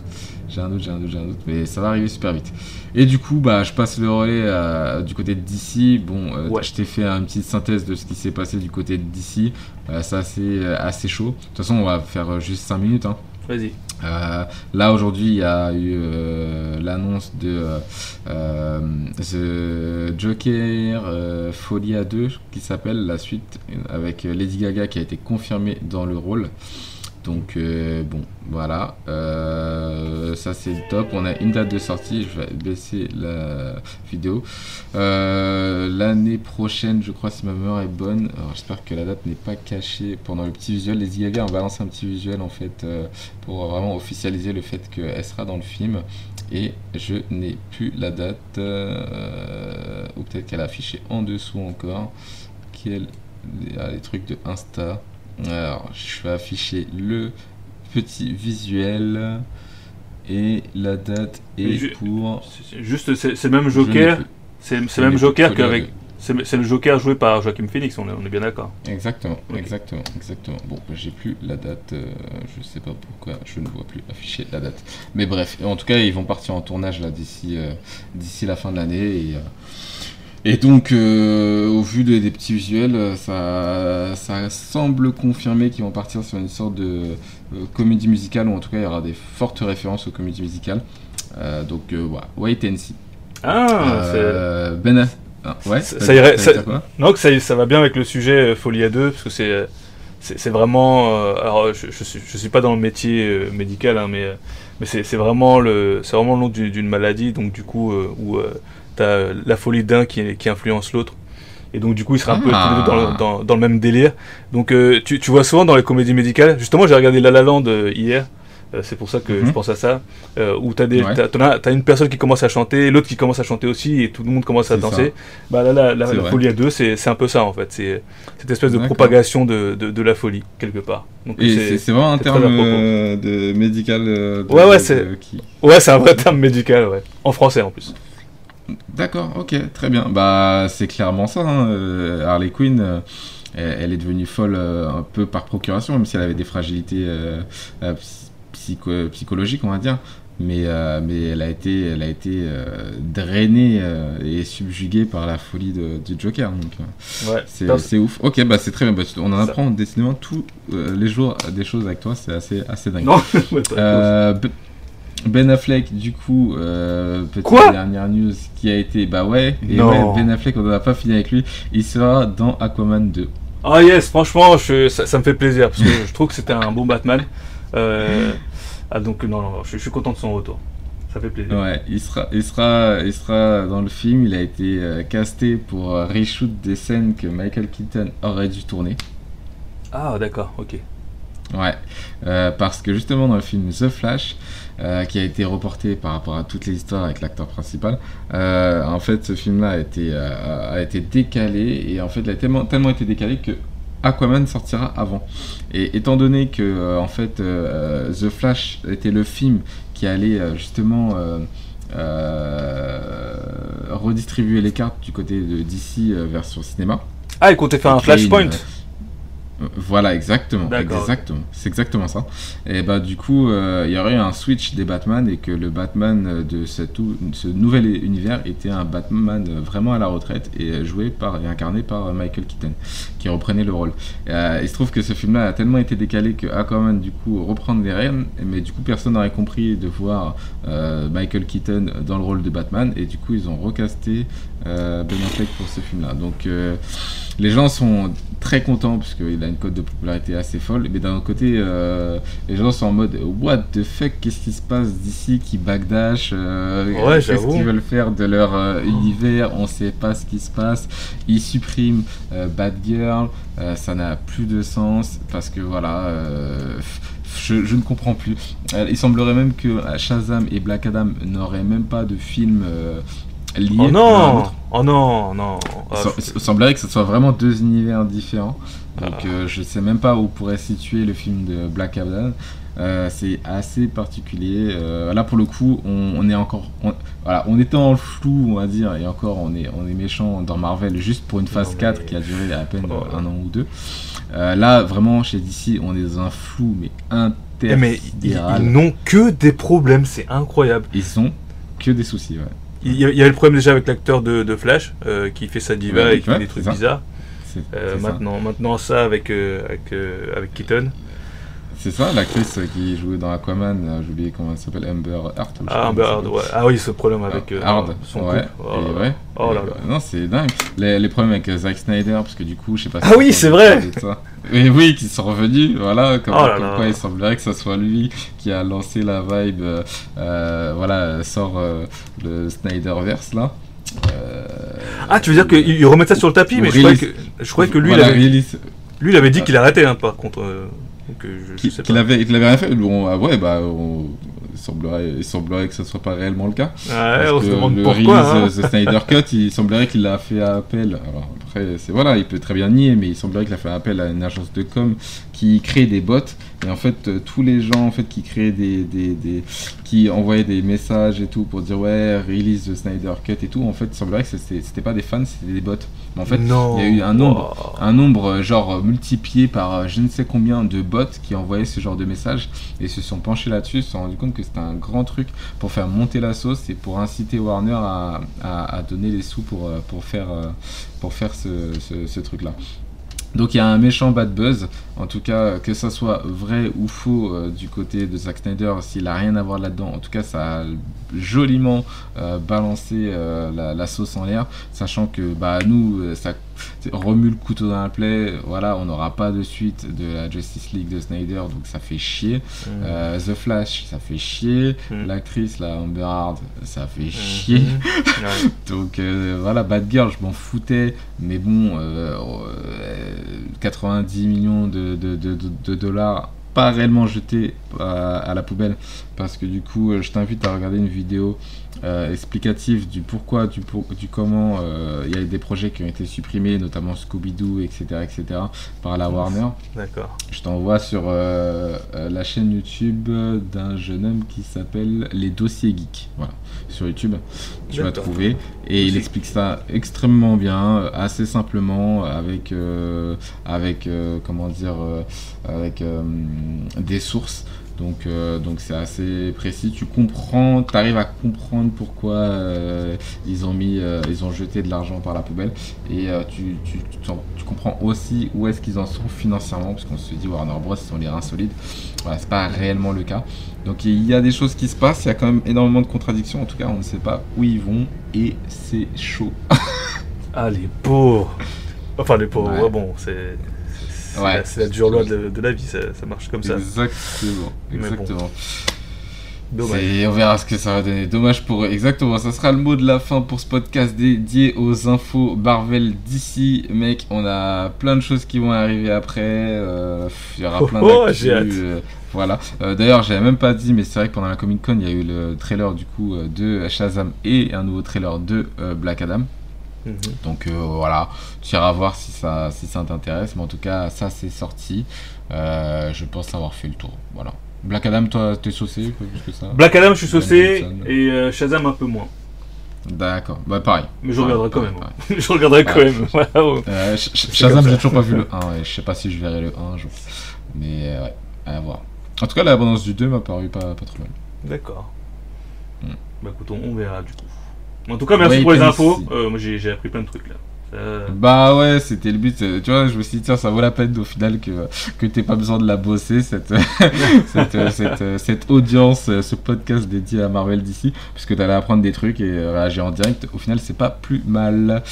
S1: J'ai un doute, j'ai un doute, j'ai un doute, mais ça va arriver super vite. Et du coup, bah, je passe le relais euh, du côté de DC. Bon, euh,
S2: Ouais.
S1: je t'ai fait une petite synthèse de ce qui s'est passé du côté de DC. Euh, c'est assez, assez chaud. De toute façon, on va faire juste 5 minutes. Hein.
S2: Vas-y.
S1: Euh, là aujourd'hui, il y a eu euh, l'annonce de euh, euh, The Joker euh, Folia 2 qui s'appelle la suite avec Lady Gaga qui a été confirmée dans le rôle. Donc euh, bon, voilà, Euh, ça c'est top. On a une date de sortie. Je vais baisser la vidéo. Euh, L'année prochaine, je crois, si ma mémoire est bonne. J'espère que la date n'est pas cachée pendant le petit visuel. Lady Gaga, on balance un petit visuel en fait pour vraiment officialiser le fait qu'elle sera dans le film. Et je n'ai plus la date, ou peut-être qu'elle a affiché en dessous encore. Quel, ah, les trucs de Insta. Alors, je vais afficher le petit visuel et la date est pour.
S2: Juste, c'est c'est le même Joker. C'est le même Joker qu'avec. C'est c'est le Joker joué par Joaquin Phoenix, on est, on est bien d'accord.
S1: Exactement, exactement, exactement. Bon, bah, j'ai plus la date, euh, je sais pas pourquoi, je ne vois plus afficher la date. Mais bref, en tout cas, ils vont partir en tournage là d'ici euh, d'ici la fin de l'année et, euh, et donc euh, au vu des, des petits visuels, euh, ça, ça semble confirmer qu'ils vont partir sur une sorte de euh, comédie musicale ou en tout cas il y aura des fortes références aux comédies musicales. Euh, donc voilà, wait and see.
S2: Ah, c'est.
S1: Ben ah, ouais,
S2: Ça- irait- ça- Non, que ça, ça va bien avec le sujet euh, Folia 2, parce que c'est c'est vraiment. alors, je, je, suis, je suis pas dans le métier médical, hein, mais, mais c'est vraiment, le- c'est vraiment le nom du- d'une maladie, donc du coup, où t'as la folie d'un qui, qui influence l'autre. Et donc, du coup, il sera un peu
S1: Ah.
S2: dans, le- dans, dans le même délire. Donc, euh, tu, tu vois souvent dans les comédies médicales, justement, j'ai regardé La La Land euh, hier. euh, c'est pour ça que
S1: Mhm.
S2: je pense à ça. euh, où t'as des,
S1: Ouais.
S2: t'as, t'en as- t'as une personne qui commence à chanter, l'autre qui commence à chanter aussi, et tout le monde commence à
S1: ça.
S2: danser. Bah là, la, la, la folie à deux, c'est un peu ça en fait. C'est cette espèce de propagation de, de, de la folie, quelque part. Donc, c'est-
S1: vraiment un terme de médical. de-
S2: Ouais, ouais, c'est-
S1: qui-
S2: Ouais, c'est un vrai terme médical, ouais. En français en plus.
S1: D'accord, ok, très bien. Bah, c'est clairement ça. hein. Euh, Harley Quinn, euh, elle, elle est devenue folle euh, un peu par procuration, même si elle avait des fragilités psy- psycho- psychologiques, on va dire. Mais, euh, mais elle a été, elle a été euh, drainée euh, et subjuguée par la folie de- du Joker. Donc,
S2: Ouais.
S1: c'est ouf. Ok, bah c'est très bien. Bah, on en
S2: Ça-
S1: apprend décidément tous les jours des choses avec toi. C'est assez, assez dingue.
S2: Non,
S1: Ben Affleck, du coup, euh, petite
S2: Quoi
S1: dernière news qui a été, bah ouais, et
S2: Non.
S1: ouais, Ben Affleck, on n'a pas fini avec lui, il sera dans Aquaman 2.
S2: Ah yes, franchement, je, ça, ça me fait plaisir parce que je trouve que c'était un bon Batman. Euh, ah, donc non, non, je, je suis content de son retour. Ça fait plaisir.
S1: Ouais, il sera, il sera, il sera dans le film. Il a été euh, casté pour euh, reshoot des scènes que Michael Keaton aurait dû tourner.
S2: Ah d'accord, ok.
S1: Ouais, euh, parce que justement dans le film The Flash, euh, qui a été reporté par rapport à toutes les histoires avec l'acteur principal, euh, en fait ce film-là a été, euh, a été décalé et en fait il a tellement, tellement été décalé que Aquaman sortira avant. Et étant donné que en fait The Flash était le film qui allait justement redistribuer les cartes du côté de DC version cinéma.
S2: Ah, il comptait faire un flashpoint.
S1: une- Voilà, exactement. Exactement. C'est exactement ça. Et bah du coup, euh, il y aurait un switch des Batman et que le Batman de cet ou- ce nouvel univers était un Batman vraiment à la retraite et joué par et incarné par Michael Keaton, qui reprenait le rôle. Et, euh, il se trouve que ce film-là a tellement été décalé que Aquaman du coup reprendre les rênes, mais du coup personne n'aurait compris de voir euh, Michael Keaton dans le rôle de Batman et du coup ils ont recasté euh, Ben Affleck pour ce film-là. Donc euh, les gens sont très contents parce qu'il a une cote de popularité assez folle, mais d'un autre côté, euh, les gens sont en mode What the fuck, qu'est-ce qui se passe d'ici qui backdash
S2: Ouais,
S1: Qu'est-ce qu'ils veulent faire de leur univers? On sait pas ce qui se passe. Ils suppriment Batgirl, euh, ça n'a plus de sens parce que voilà. je, je ne comprends plus. Il semblerait même que Shazam et Black Adam n'auraient même pas de film euh,
S2: Oh non. Oh non, non. Ah,
S1: Il semblerait que ce soit vraiment deux univers différents. Donc euh, je sais même pas où pourrait situer le film de Black Adam. Euh, c'est assez particulier. Euh, là pour le coup, on, on est encore, on, voilà, on était en flou, on va dire, et encore on est, on est méchant dans Marvel juste pour une phase
S2: Non, mais-
S1: 4 qui a duré à peine
S2: Oh.
S1: un an ou deux. Euh, là vraiment chez DC, on est dans un flou mais
S2: Eh, mais ils,
S1: intersidéral.
S2: ils n'ont que des problèmes, c'est incroyable.
S1: Ils ont que des soucis. Ouais.
S2: Il y, avait le problème déjà avec l'acteur de, de Flash, euh, qui fait sa diva
S1: Ouais,
S2: et qui
S1: ouais,
S2: fait des trucs
S1: ça.
S2: bizarres. Euh,
S1: c'est ça.
S2: maintenant, maintenant ça avec, euh, avec, euh, avec Keaton.
S1: C'est ça, l'actrice qui jouait dans Aquaman, euh, j'ai oublié comment elle s'appelle, Amber Heard. ou je sais
S2: Ah, Amber
S1: elle
S2: ouais. ah oui, ce problème avec euh,
S1: Hard,
S2: son
S1: ouais.
S2: couple. Oh
S1: ouais.
S2: Oh là
S1: bah,
S2: là.
S1: Non, c'est dingue. Les, les problèmes avec euh, Zack Snyder, parce que du coup, je sais pas
S2: Ah
S1: si
S2: oui,
S1: t'as
S2: c'est vrai.
S1: ça. Et oui, qui sont revenus, voilà, comme,
S2: Oh là
S1: comme
S2: là.
S1: quoi il semblerait que ce soit lui qui a lancé la vibe, euh, voilà, sort euh, le Snyderverse là. Euh,
S2: Ah, tu veux dire qu'il il remet ça sur le tapis, mais je croyais que, je croyais que lui,
S1: voilà,
S2: il avait,
S1: release-
S2: lui, il avait dit qu'il arrêtait, hein, par contre. euh, donc, je, je
S1: qu'il
S2: sais
S1: qu'il
S2: pas.
S1: avait, rien fait. Bon, ah ouais, bah, on- il, semblerait, il semblerait que ce soit pas réellement le cas.
S2: Ouais,
S1: Parce
S2: on se
S1: que
S2: demande
S1: le
S2: pourquoi.
S1: release,
S2: hein.
S1: The Snyder Cut, il semblerait qu'il a fait appel. Alors après, voilà, il peut très bien nier, mais il semblerait qu'il a fait appel à une agence de com qui crée des bots. Et en fait, euh, tous les gens en fait qui créaient des, des, des- qui envoyaient des messages et tout pour dire ouais, release The Snyder Cut et tout. En fait, il semblerait que c'était pas des fans, c'était des bots. Mais en fait, il y a eu un nombre un nombre euh, genre euh, multiplié par je ne sais combien de bots qui envoyaient ce genre de messages et se sont penchés là-dessus, se sont rendus compte que c'était un grand truc pour faire monter la sauce et pour inciter Warner à, à- à donner les sous pour, pour faire, pour faire ce, ce- ce truc-là. Donc il y a un méchant bad buzz, en tout cas euh, que ça soit vrai ou faux euh, du côté de Zack Snyder, s'il a rien à voir là-dedans, en tout cas ça a joliment euh, balancé la, la sauce en l'air, sachant que bah nous euh, remue le couteau dans la plaie, voilà on n'aura pas de suite de la Justice League de Snyder, donc ça fait chier.
S2: Mm.
S1: Euh, The Flash ça fait chier,
S2: Mm.
S1: l'actrice la Amber Heard ça fait
S2: Mhm.
S1: chier. Donc euh, voilà, Bad Girl, je m'en foutais, mais bon, euh, euh, 90 millions de, de, de- de- de dollars pas réellement jetés à, à la poubelle, parce que du coup, euh, je t'invite à regarder une vidéo euh, explicative du pourquoi, du, pour- du comment euh, il y a des projets qui ont été supprimés, notamment Scooby-Doo, etc., etc., par la Warner.
S2: D'accord.
S1: Je t'envoie sur euh, euh, la chaîne YouTube d'un jeune homme qui s'appelle Les Dossiers Geeks. Voilà, sur YouTube, tu vas trouver. Et il explique ça extrêmement bien, euh, assez simplement, avec, euh, avec euh, comment dire, euh, avec euh, des sources. Donc, euh, donc c'est assez précis. Tu comprends, tu arrives à comprendre pourquoi euh, ils ont mis, euh, ils ont jeté de l'argent par la poubelle. Et euh, tu, tu, tu, t'en- tu comprends aussi où est-ce qu'ils en sont financièrement, parce qu'on se dit Warner Bros. ils sont les reins solides. Voilà, c'est pas réellement le cas. Donc il y a des choses qui se passent, il y a quand même énormément de contradictions. En tout cas, on ne sait pas où ils vont et c'est chaud.
S2: Ah, les pauvres. Enfin, les pauvres,
S1: Ouais.
S2: ouais, bon, c'est. C'est
S1: Ouais.
S2: la, c'est la dure loi de, de la vie, ça, ça marche comme ça.
S1: Exactement,
S2: bon.
S1: exactement. On verra ce que ça va donner. Dommage pour eux. Exactement, ça sera le mot de la fin pour ce podcast dédié aux infos Marvel d'ici. Mec, on a plein de choses qui vont arriver après. euh, Il y aura
S2: Oh,
S1: plein
S2: oh,
S1: euh, voilà. Euh, D'ailleurs, j'avais même pas dit, mais c'est vrai que pendant la Comic Con, il y a eu le trailer du coup euh, de Shazam et un nouveau trailer de euh, Black Adam.
S2: Mhm.
S1: Donc euh, voilà, tu iras voir si ça, si ça t'intéresse. Mais en tout cas, ça c'est sorti. Euh, je pense avoir fait le tour. Voilà. Black Adam, toi, t'es saucé plus que ça
S2: Black Adam, je suis saucé et euh, Shazam un peu moins.
S1: D'accord, bah pareil.
S2: Mais je
S1: Pareil,
S2: regarderai quand
S1: pareil,
S2: même. je regarderai quand même. Voilà, ouais.
S1: Euh, Sh- Sh-
S2: C'est
S1: Shazam, j'ai toujours pas vu le 1, et je sais pas si je verrai le 1 un jour. Mais ouais, à voir. En tout cas, l'abondance du 2 m'a paru pas, pas trop mal.
S2: D'accord.
S1: Hmm.
S2: Bah écoute, on, on verra du coup. En tout cas, merci pour les infos. Euh, moi j'ai appris plein de trucs là.
S1: Bah ouais, c'était le but. Tu vois, je me suis dit, tiens, ça vaut la peine au final que, que t'aies pas besoin de la bosser, cette, cette, euh, cette, euh, cette audience, ce podcast dédié à Marvel d'ici, puisque t'allais apprendre des trucs et réagir en direct. Au final, c'est pas plus mal.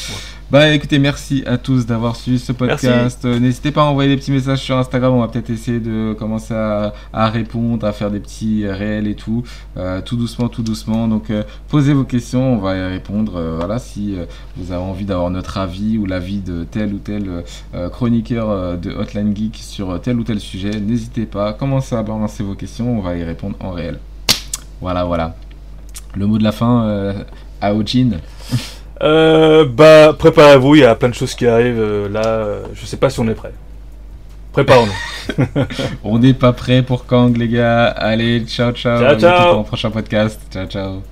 S1: Bah écoutez, merci à tous d'avoir suivi ce podcast. Euh, N'hésitez pas à envoyer des petits messages sur Instagram. On va peut-être essayer de commencer à, à répondre, à faire des petits réels et tout. Euh, tout doucement, tout doucement. Donc euh, posez vos questions, on va y répondre. Voilà, si vous avez envie d'avoir notre avis ou l'avis de tel ou tel chroniqueur de Hotline Geek sur tel ou tel sujet, n'hésitez pas. Commencez à balancer vos questions, on va y répondre en réel. Voilà, voilà. Le mot de la fin, à Ojin.
S2: Euh, bah préparez-vous, il y a plein de choses qui arrivent euh, là. euh, je sais pas si on est prêt. Préparons-nous.
S1: On n'est pas prêt pour Kang, les gars. Allez, ciao, ciao.
S2: Ciao,
S1: bientôt
S2: ciao.
S1: pour un prochain podcast. Ciao, ciao.